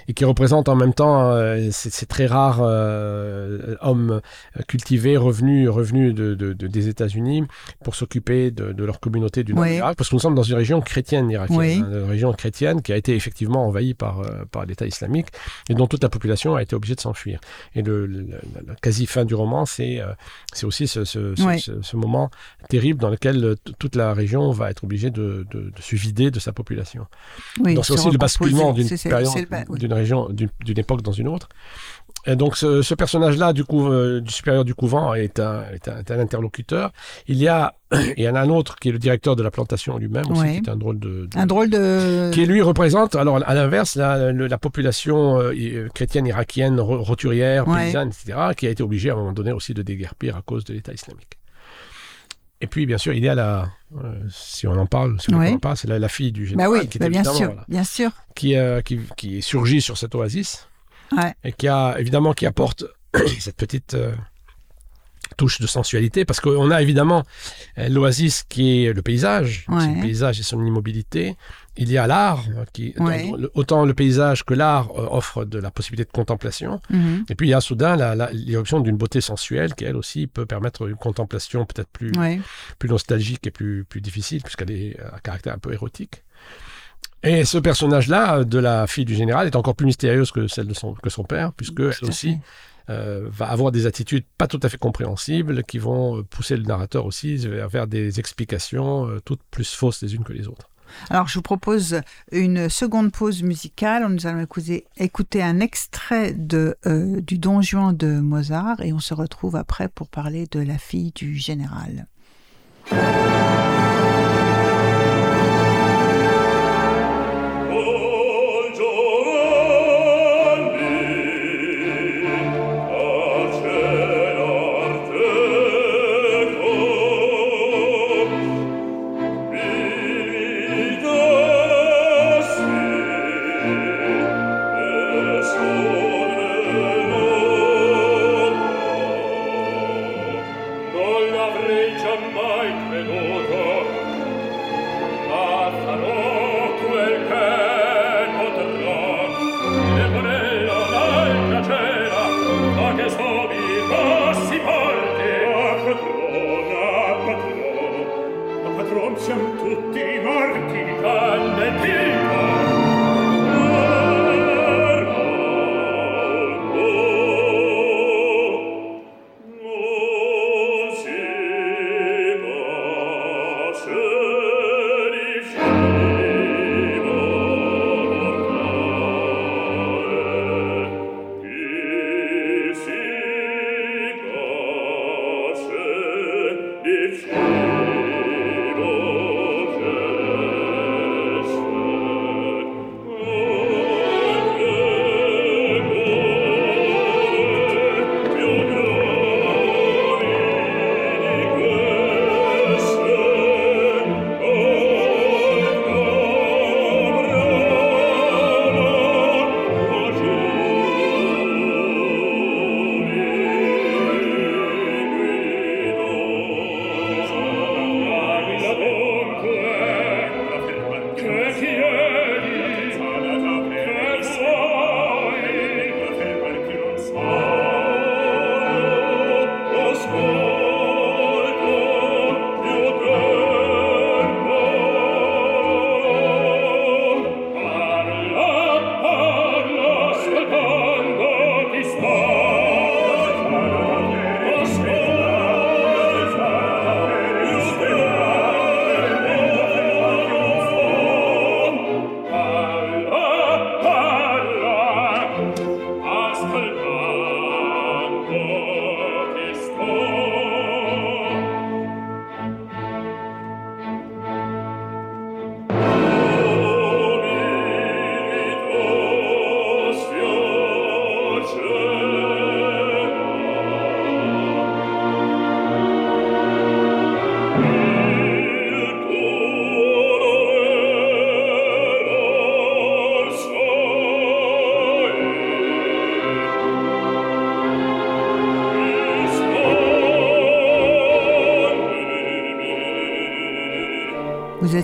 Et qui représente en même temps ces, très rares euh, hommes cultivés revenus, revenus de, de- de- des États-Unis pour s'occuper de, leur communauté du nord Oui. de l'Irak, parce que nous sommes dans une région chrétienne irakienne, Oui. une région chrétienne qui a été effectivement envahie par, euh, par l'État islamique et dont toute la population a été obligée de s'enfuir. Et le, le- la, la quasi fin du roman, c'est euh, c'est aussi ce, ce- ce- Oui. ce- ce moment terrible dans lequel euh, toute la région va être obligée de, de- de se vider de sa population. Oui, Donc c'est aussi le basculement d'une période, région, d'une époque dans une autre. Et donc ce, ce personnage-là du, coup, euh, du supérieur du couvent est un, est un, est un interlocuteur. Il y a il y en a un autre qui est le directeur de la plantation lui-même aussi, qui est un drôle de, de- Un drôle de. qui lui représente, alors à l'inverse, la, population euh, chrétienne irakienne, ro- roturière, Ouais. paysanne, etc., qui a été obligée à un moment donné aussi de déguerpir à cause de l'État islamique. Et puis, bien sûr, il y a la, euh, si on en parle, si on Ouais. en parle, c'est la, la fille du Bah général, oui, qui, est bah bien sûr, voilà, bien sûr. qui, euh, qui, qui surgit sur cette oasis Ouais. et qui a évidemment qui apporte cette petite euh, touche de sensualité parce qu'on a évidemment euh, l'oasis qui est le paysage, Ouais. le paysage et son immobilité. Il y a l'art euh, qui Ouais. dans- le- autant le paysage que l'art euh, offre de la possibilité de contemplation. Mhm. Et puis il y a soudain l'irruption d'une beauté sensuelle qui elle aussi peut permettre une contemplation peut-être plus Ouais. plus nostalgique et plus, plus difficile, puisqu'elle est à caractère un peu érotique. Et ce personnage-là, de la fille du général, est encore plus mystérieuse que celle de son, que son père, puisque elle aussi euh, va avoir des attitudes pas tout à fait compréhensibles, qui vont euh, pousser le narrateur aussi vers, vers des explications euh, toutes plus fausses les unes que les autres. Alors, je vous propose une seconde pause musicale. Nous allons écouter, écouter un extrait de, euh, du Don Juan de Mozart et on se retrouve après pour parler de la fille du général.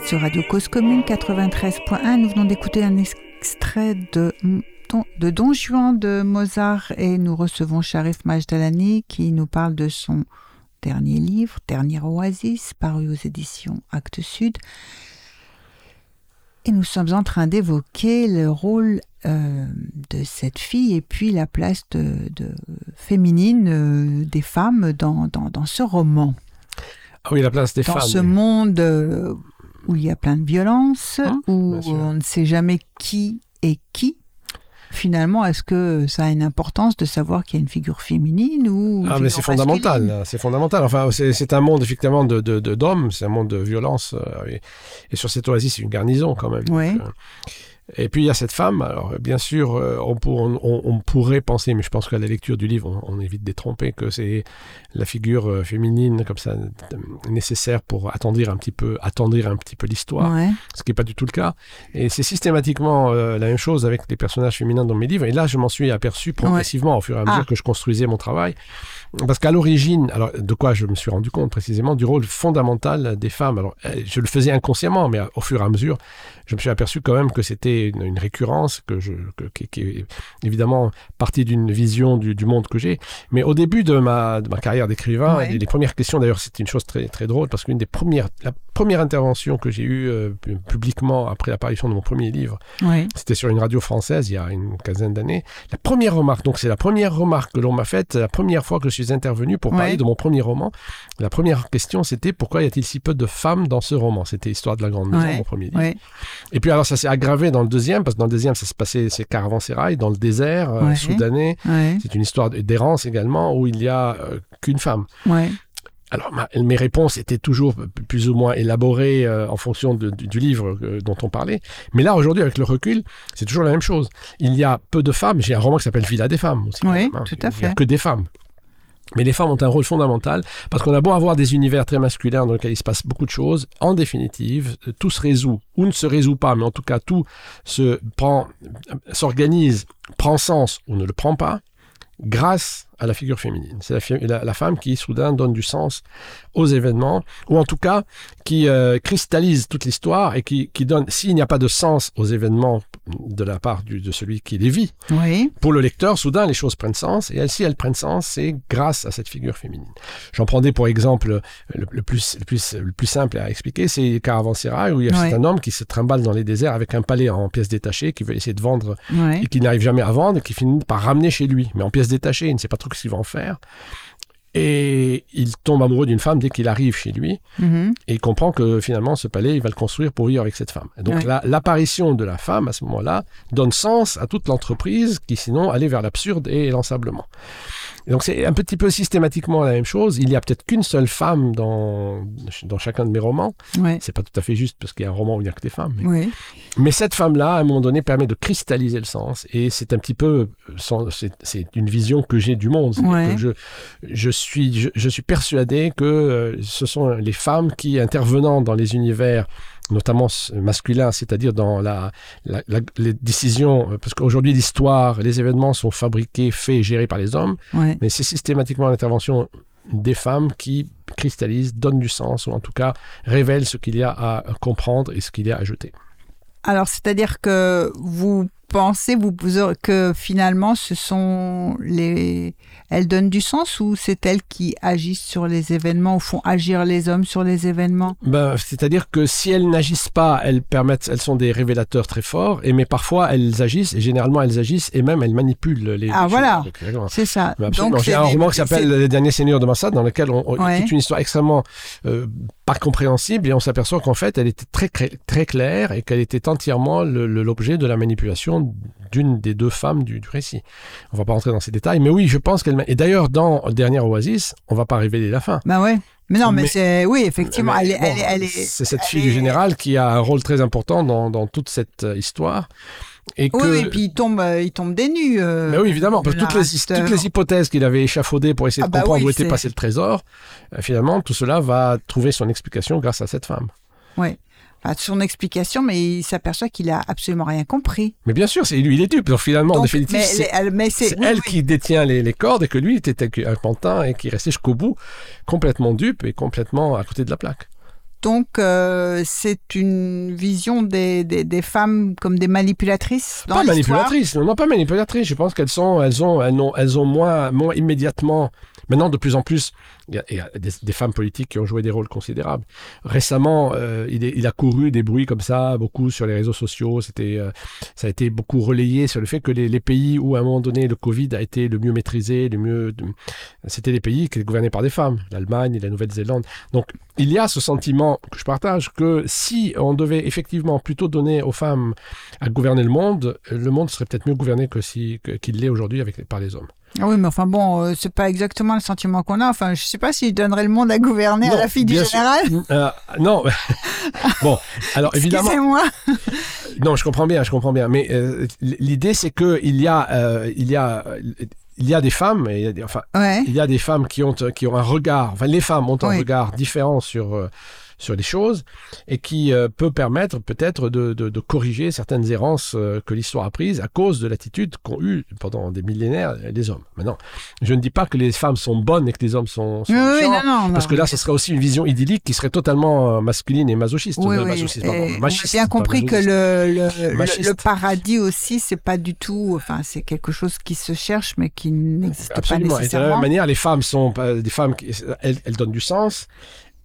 Sur Radio Cause Commune 93.1. Nous venons d'écouter un extrait de, de Don Juan de Mozart et nous recevons Sharif Majdalani qui nous parle de son dernier livre, Dernière Oasis, paru aux éditions Actes Sud. Et nous sommes en train d'évoquer le rôle euh, de cette fille et puis la place de, de féminine euh, des femmes dans, dans, dans, ce roman. Ah oui, la place des dans femmes. ce monde euh, où il y a plein de violence, Hein, où on ne sait jamais qui est qui. Finalement, est-ce que ça a une importance de savoir qu'il y a une figure féminine ou Ah, mais c'est fondamental, c'est fondamental. Enfin, c'est un monde effectivement de de- de- d'hommes, c'est un monde de violence. euh, et, et sur cette oasis, c'est une garnison quand même. Ouais. Donc, euh, et puis il y a cette femme. Alors bien sûr, euh, on, pour- on- on- on pourrait penser, mais je pense qu'à la lecture du livre, on, on évite d'être trompé, que c'est la figure euh, féminine comme ça euh, nécessaire pour attendrir un petit peu, attendrir un petit peu l'histoire Ouais. ce qui n'est pas du tout le cas. Et c'est systématiquement euh, la même chose avec les personnages féminins dans mes livres. Et là, je m'en suis aperçu progressivement au fur et à mesure Ah. que je construisais mon travail. Parce qu'à l'origine, alors de quoi je me suis rendu compte précisément, du rôle fondamental des femmes. Alors, euh, je le faisais inconsciemment, mais euh, au fur et à mesure, je me suis aperçu quand même que c'était une, une récurrence, que je, que- qui, qui est évidemment partie d'une vision du, du monde que j'ai. Mais au début de ma, de ma carrière d'écrivain, Ouais. les, les premières questions, d'ailleurs, c'était une chose très, très drôle, parce qu'une des premières, la première intervention que j'ai eue euh, pu- publiquement après l'apparition de mon premier livre, Ouais. c'était sur une radio française il y a une quinzaine d'années. La première remarque, donc c'est la première remarque que l'on m'a faite, la première fois que je suis intervenu pour parler Ouais. de mon premier roman. La première question, c'était pourquoi y a-t-il si peu de femmes dans ce roman? C'était Histoire de la Grande Maison, Ouais. mon premier livre. Ouais. Et puis alors ça s'est aggravé dans le deuxième, parce que dans le deuxième, ça se passait, c'est Caravansérail, dans le désert euh, soudanais. C'est une histoire d'errance également, où il y a euh, qu'une femme. Alors, ma- mes réponses étaient toujours plus ou moins élaborées euh, en fonction de- du, du livre euh, dont on parlait. Mais là, aujourd'hui, avec le recul, c'est toujours la même chose. Il y a peu de femmes. J'ai un roman qui s'appelle Villa des femmes aussi. Oui, même, hein. tout à Il n'y a fait. que des femmes. Mais les femmes ont un rôle fondamental parce qu'on a beau avoir des univers très masculins dans lesquels il se passe beaucoup de choses. En définitive, euh, tout se résout ou ne se résout pas, mais en tout cas, tout se prend, euh, s'organise, prend sens ou ne le prend pas grâce à la figure féminine. C'est la, femme qui, soudain, donne du sens aux événements, ou en tout cas, qui euh, cristallise toute l'histoire et qui donne, s'il n'y a pas de sens aux événements de la part du- de celui qui les vit, Oui. pour le lecteur, soudain, les choses prennent sens, et elles, si elles prennent sens, c'est grâce à cette figure féminine. J'en prendrai pour exemple le, le plus, le, plus, le plus simple à expliquer, c'est Caravansérail, où il y a un homme qui se trimballe dans les déserts avec un palais en pièces détachées, qui veut essayer de vendre et qui n'arrive jamais à vendre et qui finit par ramener chez lui, mais en pièces détachées, il ne sait pas trop ce qu'il va en faire. Et il tombe amoureux d'une femme dès qu'il arrive chez lui Mhm. et il comprend que finalement ce palais, il va le construire pour vivre avec cette femme. Et donc Ouais. la- l'apparition de la femme à ce moment-là donne sens à toute l'entreprise qui sinon allait vers l'absurde et l'ensablement. Donc c'est un petit peu systématiquement la même chose. Il y a peut-être qu'une seule femme dans, dans chacun de mes romans. Ouais. C'est pas tout à fait juste parce qu'il y a un roman où il n'y a que des femmes. mais cette femme-là, à un moment donné, permet de cristalliser le sens. Et c'est un petit peu, c'est une vision que j'ai du monde. C'est-à-dire Ouais. que Je, je, suis, je, je suis persuadé que euh, ce sont les femmes qui, intervenant dans les univers notamment masculins, c'est-à-dire dans la, la- la- les décisions, euh, parce qu'aujourd'hui l'histoire, les événements sont fabriqués, faits et gérés par les hommes, Ouais. mais c'est systématiquement l'intervention des femmes qui cristallisent, donnent du sens, ou en tout cas révèlent ce qu'il y a à comprendre et ce qu'il y a à jeter. Alors, c'est-à-dire que vous pensez vous, vous- que finalement, ce sont les... Elles donnent du sens ou c'est elles qui agissent sur les événements ou font agir les hommes sur les événements? Ben, c'est-à-dire que si elles n'agissent pas, elles permettent, elles sont des révélateurs très forts, et mais parfois elles agissent, et généralement elles agissent, et même elles manipulent les. Ah, les voilà. C'est ça. Absolument. J'ai un roman qui s'appelle Les Derniers Seigneurs de Massad, dans lequel on, on Ouais. toute une histoire extrêmement euh, pas compréhensible, et on s'aperçoit qu'en fait, elle était très, très claire, et qu'elle était entièrement l'objet de la manipulation d'une des deux femmes du, du récit. On va pas rentrer dans ces détails, mais oui, je pense qu'elle. Et d'ailleurs, dans Dernière Oasis, on va pas révéler la fin. Bah ouais. Mais non, mais, Mais- c'est oui, effectivement, Mais elle, est, bon, elle, est- elle est. c'est cette fille est- du général qui a un rôle très important dans, dans toute cette euh, histoire. Et que, Oui, oui, puis il tombe, euh, il tombe des nues. euh, Mais oui, évidemment, parce que toutes les, narrateur. toutes les hypothèses qu'il avait échafaudées pour essayer Ah de bah comprendre oui, où était passé le trésor, euh, finalement, tout cela va trouver son explication grâce à cette femme. Enfin, son explication, mais il s'aperçoit qu'il a absolument rien compris. Mais bien sûr, c'est lui, il est dupe. Donc finalement, en définitive, c'est elle- mais oui, oui. qui détient les, les cordes et que lui était un pantin et qui restait jusqu'au bout complètement dupe et complètement à côté de la plaque. Donc euh, c'est une vision des, des, des femmes comme des manipulatrices dans pas manipulatrices, non, non, pas manipulatrices. Je pense qu'elles sont, elles ont, elles ont, elles ont moins, moins immédiatement. Maintenant, de plus en plus, il y a, des, femmes politiques qui ont joué des rôles considérables. Récemment, euh, il, a couru des bruits comme ça, beaucoup sur les réseaux sociaux. C'était, euh, ça a été beaucoup relayé sur le fait que les, pays où, à un moment donné, le Covid a été le mieux maîtrisé, le mieux, c'était les pays qui étaient gouvernés par des femmes, l'Allemagne et la Nouvelle-Zélande. Donc, il y a ce sentiment que je partage que si on devait effectivement plutôt donner aux femmes à gouverner le monde, le monde serait peut-être mieux gouverné que si qu'il l'est aujourd'hui avec par les hommes. Ah oui, mais enfin bon, euh, c'est pas exactement le sentiment qu'on a. Enfin, je sais pas s'il donnerait le monde à gouverner à la fille du général. Euh, non, bon, alors évidemment, Excusez-moi. non, je comprends bien, je comprends bien, mais euh, l'idée c'est que il y a, il y a, il y a des femmes, et il y a des- enfin, Ouais. il y a des femmes qui ont, qui ont un regard, enfin les femmes ont un Oui. regard différent sur, euh, sur les choses et qui euh, peut permettre peut-être de, de, de corriger certaines errances euh, que l'histoire a prises à cause de l'attitude qu'ont eu pendant des millénaires les hommes. Maintenant, je ne dis pas que les femmes sont bonnes et que les hommes sont, sont Oui, non, non. parce non. que là, ce serait aussi une vision idyllique qui serait totalement euh, masculine et masochiste. Oui, Euh, oui. masochiste, Et pardon, on a machiste, bien compris que le, le, le, Machiste. le paradis aussi, c'est pas du tout. Enfin, c'est quelque chose qui se cherche, mais qui n'existe pas Absolument. Et de la même nécessairement. manière, les femmes sont des femmes qui elles, elles donnent du sens.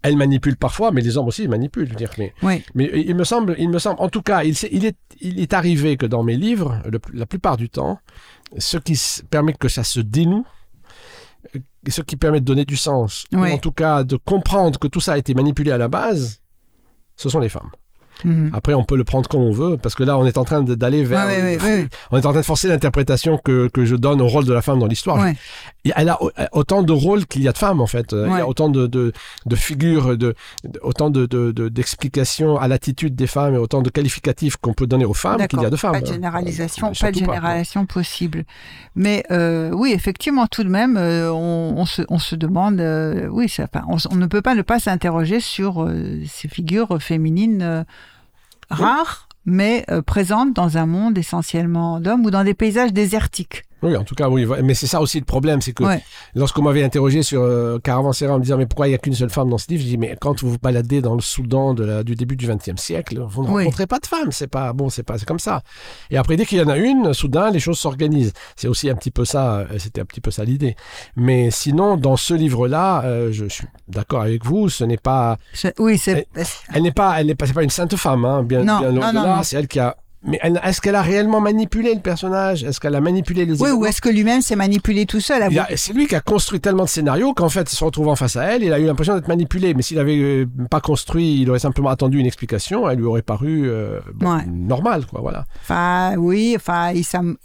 Elles manipulent parfois, mais les hommes aussi ils manipulent. Je veux dire, mais, Oui. mais il me semble, il me semble, en tout cas, il, est, il est arrivé que dans mes livres, le- la plupart du temps, ce qui permet que ça se dénoue, euh, ce qui permet de donner du sens, ou en tout cas de comprendre que tout ça a été manipulé à la base, ce sont les femmes. Mhm. Après, on peut le prendre comme on veut, parce que là, on est en train d'aller vers. Ouais, ouais, ouais, ouais. On est en train de forcer l'interprétation que, que je donne au rôle de la femme dans l'histoire. Elle a au- autant de rôles qu'il y a de femmes, en fait. Euh, Il y a autant de, de, de figures, de, de- autant de, de- de- d'explications à l'attitude des femmes et autant de qualificatifs qu'on peut donner aux femmes qu'il y a de femmes. Pas de généralisation, Euh, pas de généralisation possible. Mais euh, oui, effectivement, tout de même, euh, on, on se, on se demande, euh, oui, ça, on, on ne peut pas ne pas s'interroger sur euh, ces figures féminines euh, rares, mais euh, présentes dans un monde essentiellement d'hommes ou dans des paysages désertiques. Oui, en tout cas, oui. Mais c'est ça aussi le problème, c'est que Ouais. lorsqu'on m'avait interrogé sur euh, Caravanséra en me disant mais pourquoi il n'y a qu'une seule femme dans ce livre, je dis mais quand vous vous baladez dans le Soudan de la- du début du XXe siècle, vous ne Oui. rencontrez pas de femmes, c'est pas bon, c'est pas comme ça. Et après dès qu'il y en a une, soudain les choses s'organisent. C'est aussi un petit peu ça, euh, c'était un petit peu ça l'idée. Mais sinon, dans ce livre-là, euh, je suis d'accord avec vous, ce n'est pas, Je- oui, c'est. elle n'est pas, elle n'est pas, pas une sainte femme, hein, bien, Non, bien non, non, là. non. C'est elle qui a. Mais est-ce qu'elle a réellement manipulé le personnage? Est-ce qu'elle a manipulé les Oui, ou est-ce que lui-même s'est manipulé tout seul a- C'est lui qui a construit tellement de scénarios qu'en fait, se retrouvant face à elle, il a eu l'impression d'être manipulé. Mais s'il avait euh, pas construit, il aurait simplement attendu une explication, elle lui aurait paru euh, bon, Ouais. normale, quoi. Voilà. Enfin, oui, enfin,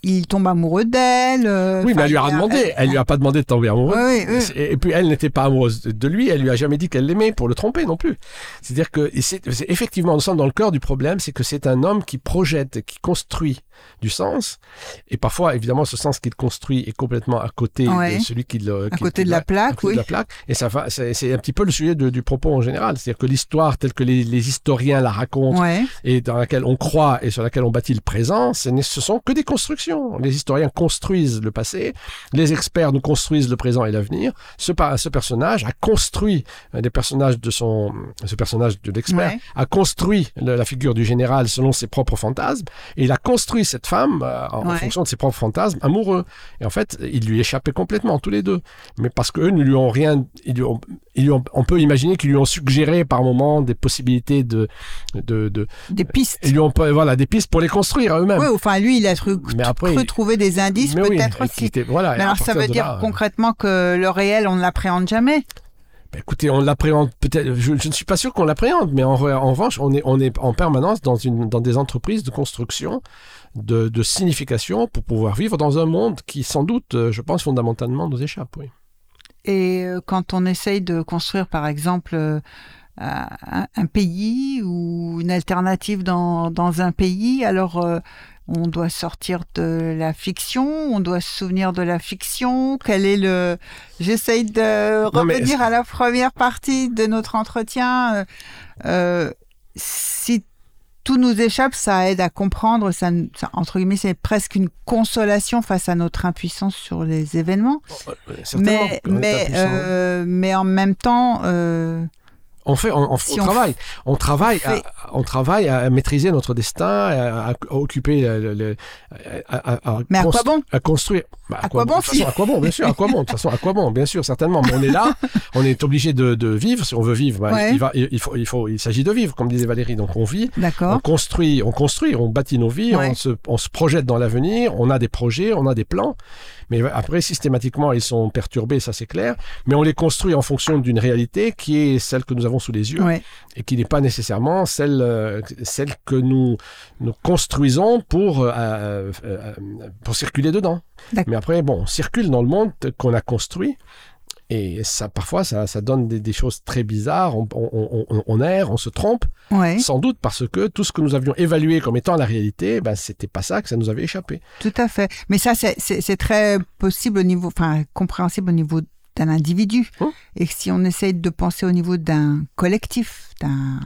il, tombe amoureux d'elle. euh, oui, mais elle lui a il demandé. Elle lui a pas demandé de tomber amoureux. Oui, oui, oui. Et, et puis elle n'était pas amoureuse de lui. Elle lui a jamais dit qu'elle l'aimait pour le tromper non plus. C'est-à-dire que c'est effectivement, nous sommes dans le cœur du problème, c'est que c'est un homme qui projette, qui construit du sens. Et parfois, évidemment, ce sens qu'il construit est complètement à côté Ouais. de celui qui le. À qui- côté de la l'a- à plaque, côté oui. de la plaque. Et ça va, c'est un petit peu le sujet de- du propos en général. C'est-à-dire que l'histoire telle que les, les historiens la racontent Ouais. et dans laquelle on croit et sur laquelle on bâtit le présent, ce ce sont que des constructions. Les historiens construisent le passé, les experts nous construisent le présent et l'avenir. Ce, ce personnage a construit euh, des personnages de son, ce personnage de l'expert Ouais. a construit le- la figure du général selon ses propres fantasmes et il a construit cette femme euh, en, fonction de ses propres fantasmes amoureux. Et en fait, il lui échappait complètement tous les deux. Mais parce qu'eux ne lui ont rien, ils lui ont- ils lui ont- on peut imaginer qu'ils lui ont suggéré par moments des possibilités de, de, de, Des pistes. ils lui ont voilà, des pistes pour les construire eux-mêmes. Oui, enfin, lui, il a trouver des indices, oui, peut-être aussi. était- voilà, Mais alors, ça veut dire là, euh, concrètement que le réel, on ne l'appréhende jamais? Bah, écoutez, on l'appréhende peut-être. Je, ne suis pas sûr qu'on l'appréhende, mais en, re- en revanche, on est, en permanence dans, des entreprises de construction, de, signification pour pouvoir vivre dans un monde qui, sans doute, euh, je pense fondamentalement, nous échappe. Oui. Et euh, quand on essaye de construire, par exemple, euh, un, pays ou une alternative dans, un pays, alors on doit sortir de la fiction, on doit se souvenir de la fiction. Quel est le J'essaye de revenir à la première partie de notre entretien. Euh, si tout nous échappe, ça aide à comprendre. Ça, ça- entre guillemets, c'est presque une consolation face à notre impuissance sur les événements Euh, certainement, mais, mais, euh, mais en même temps, euh, On fait, on, on- Si on on travaille, on travaille, à, on travaille à maîtriser notre destin, à, à- à occuper le, le- à, Mais à quoi bon? à construire. Bah, À quoi bon, façon, à quoi bon, bien sûr, à quoi bon, de toute façon, à quoi bon, bien sûr, certainement. Mais on est là, on est obligé de, de vivre. Si on veut vivre, bah, Ouais. il, va, il, il faut, il faut, il s'agit de vivre, comme disait Valérie. Donc on vit, on construit, on construit, on bâtit nos vies, Ouais. on, se, on se projette dans l'avenir, on a des projets, on a des plans. Mais après, systématiquement, ils sont perturbés, ça c'est clair. Mais on les construit en fonction d'une réalité qui est celle que nous avons sous les yeux Ouais. et qui n'est pas nécessairement celle, euh, celle que nous, nous construisons pour, euh, euh, pour circuler dedans. Mais après, bon, on circule dans le monde qu'on a construit. Et ça, parfois, ça, ça donne des, des choses très bizarres. On, on, on, on erre, on se trompe, Ouais. sans doute parce que tout ce que nous avions évalué comme étant la réalité, ben, c'était pas ça que ça nous avait échappé. Tout à fait. Mais ça, c'est- très possible au niveau, enfin, compréhensible au niveau d'un individu. Hum. Et si on essaye de penser au niveau d'un collectif, d'un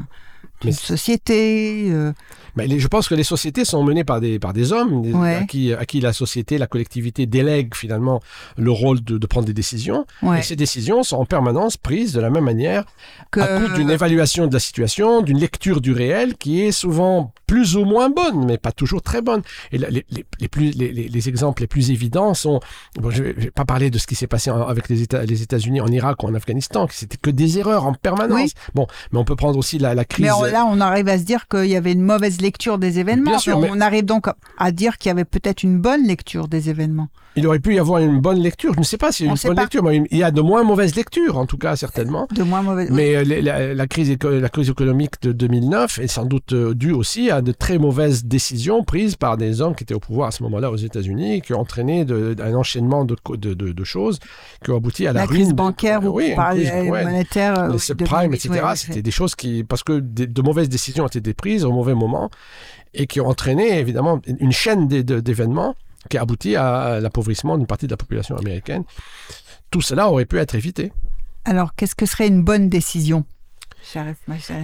Mais d'une société, euh, Mais les- je pense que les sociétés sont menées par des, par des hommes des- Ouais. à, qui, à qui la société, la collectivité délègue finalement le rôle de, de prendre des décisions. ouais, Et ces décisions sont en permanence prises de la même manière que à coup d'une évaluation de la situation, d'une lecture du réel qui est souvent plus ou moins bonne, mais pas toujours très bonne. Et les, les, les plus, les, les- les exemples les plus évidents sont, bon, je ne vais, pas parler de ce qui s'est passé en- avec les États- les États-Unis en Irak ou en Afghanistan, que c'était que des erreurs en permanence. Oui. Bon, mais on peut prendre aussi la, la crise. On- là, on arrive à se dire qu'il y avait une mauvaise lecture des événements. Bien sûr, mais mais- On arrive donc à dire qu'il y avait peut-être une bonne lecture des événements. Il aurait pu y avoir une bonne lecture. Je ne sais pas s'il y a une bonne pas. lecture, mais il y a de moins mauvaises lectures, en tout cas, certainement. De moins mauvaise. Mais euh, la, la crise, éco- la crise économique de 2009 est sans doute euh, due aussi à de très mauvaises décisions prises par des hommes qui étaient au pouvoir à ce moment-là aux États-Unis, qui ont entraîné de- un enchaînement de, choses qui ont abouti à la, la ruine. crise bancaire euh, ou oui, crise, ouais, monétaire. euh, les oui, subprimes, 2008, etc. C'était des choses qui, parce que des- de mauvaises décisions ont été prises au mauvais moment et qui ont entraîné évidemment une chaîne d'événements qui a abouti à l'appauvrissement d'une partie de la population américaine. Tout cela aurait pu être évité. Alors, qu'est-ce que serait une bonne décision?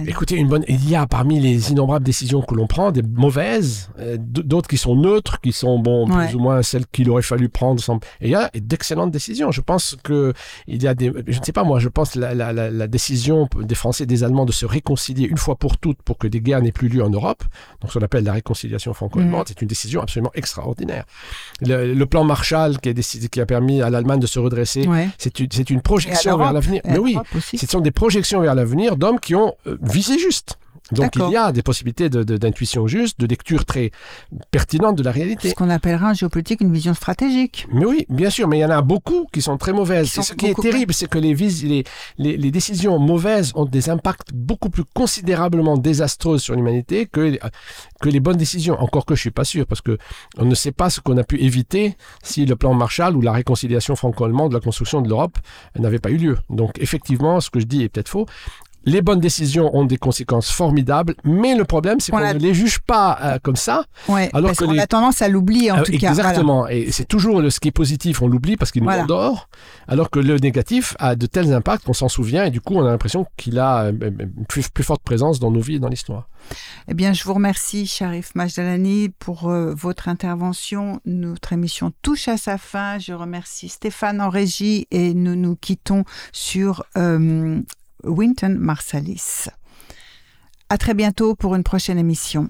Écoutez, une bonne, il y a parmi les innombrables décisions que l'on prend des mauvaises, euh, d'autres qui sont neutres, qui sont bon Ouais. plus ou moins celles qu'il aurait fallu prendre. sans- Et il y a d'excellentes décisions. Je pense que il y a des, je ne sais pas moi, je pense la, la, la, la décision des Français et des Allemands de se réconcilier une fois pour toutes pour que des guerres n'aient plus lieu en Europe, donc ce qu'on appelle la réconciliation franco-allemande, Mhm. c'est une décision absolument extraordinaire. Le, le plan Marshall qui a décidé, qui a permis à l'Allemagne de se redresser, Ouais. c'est une, projection vers l'avenir. Mais oui, ce sont des projections vers l'avenir qui ont euh, visé juste. Donc il y a des possibilités de- de- d'intuition juste, de lecture très pertinente de la réalité. Ce qu'on appellerait en géopolitique une vision stratégique. Mais oui, bien sûr, mais il y en a beaucoup qui sont très mauvaises. Qui sont Et ce qui est terrible, c'est que les, vis- les, les, les décisions mauvaises ont des impacts beaucoup plus considérablement désastreux sur l'humanité que, que les bonnes décisions. Encore que je suis pas sûr, parce que on ne sait pas ce qu'on a pu éviter si le plan Marshall ou la réconciliation franco-allemande, la construction de l'Europe n'avait pas eu lieu. Donc effectivement, ce que je dis est peut-être faux. Les bonnes décisions ont des conséquences formidables, mais le problème, c'est On qu'on a- ne les juge pas euh, comme ça. Ouais, Alors parce qu'on les- a tendance à l'oublier en Euh, tout cas. Voilà. Exactement. Et c'est toujours le, ce qui est positif, on l'oublie parce qu'il nous Voilà. endort, alors que le négatif a de tels impacts qu'on s'en souvient et du coup on a l'impression qu'il a euh, une plus, plus forte présence dans nos vies et dans l'histoire. Eh bien, je vous remercie, Sharif Majdalani, pour euh, votre intervention. Notre émission touche à sa fin. Je remercie Stéphane en régie et nous nous quittons sur euh, Winton Marsalis. À très bientôt pour une prochaine émission.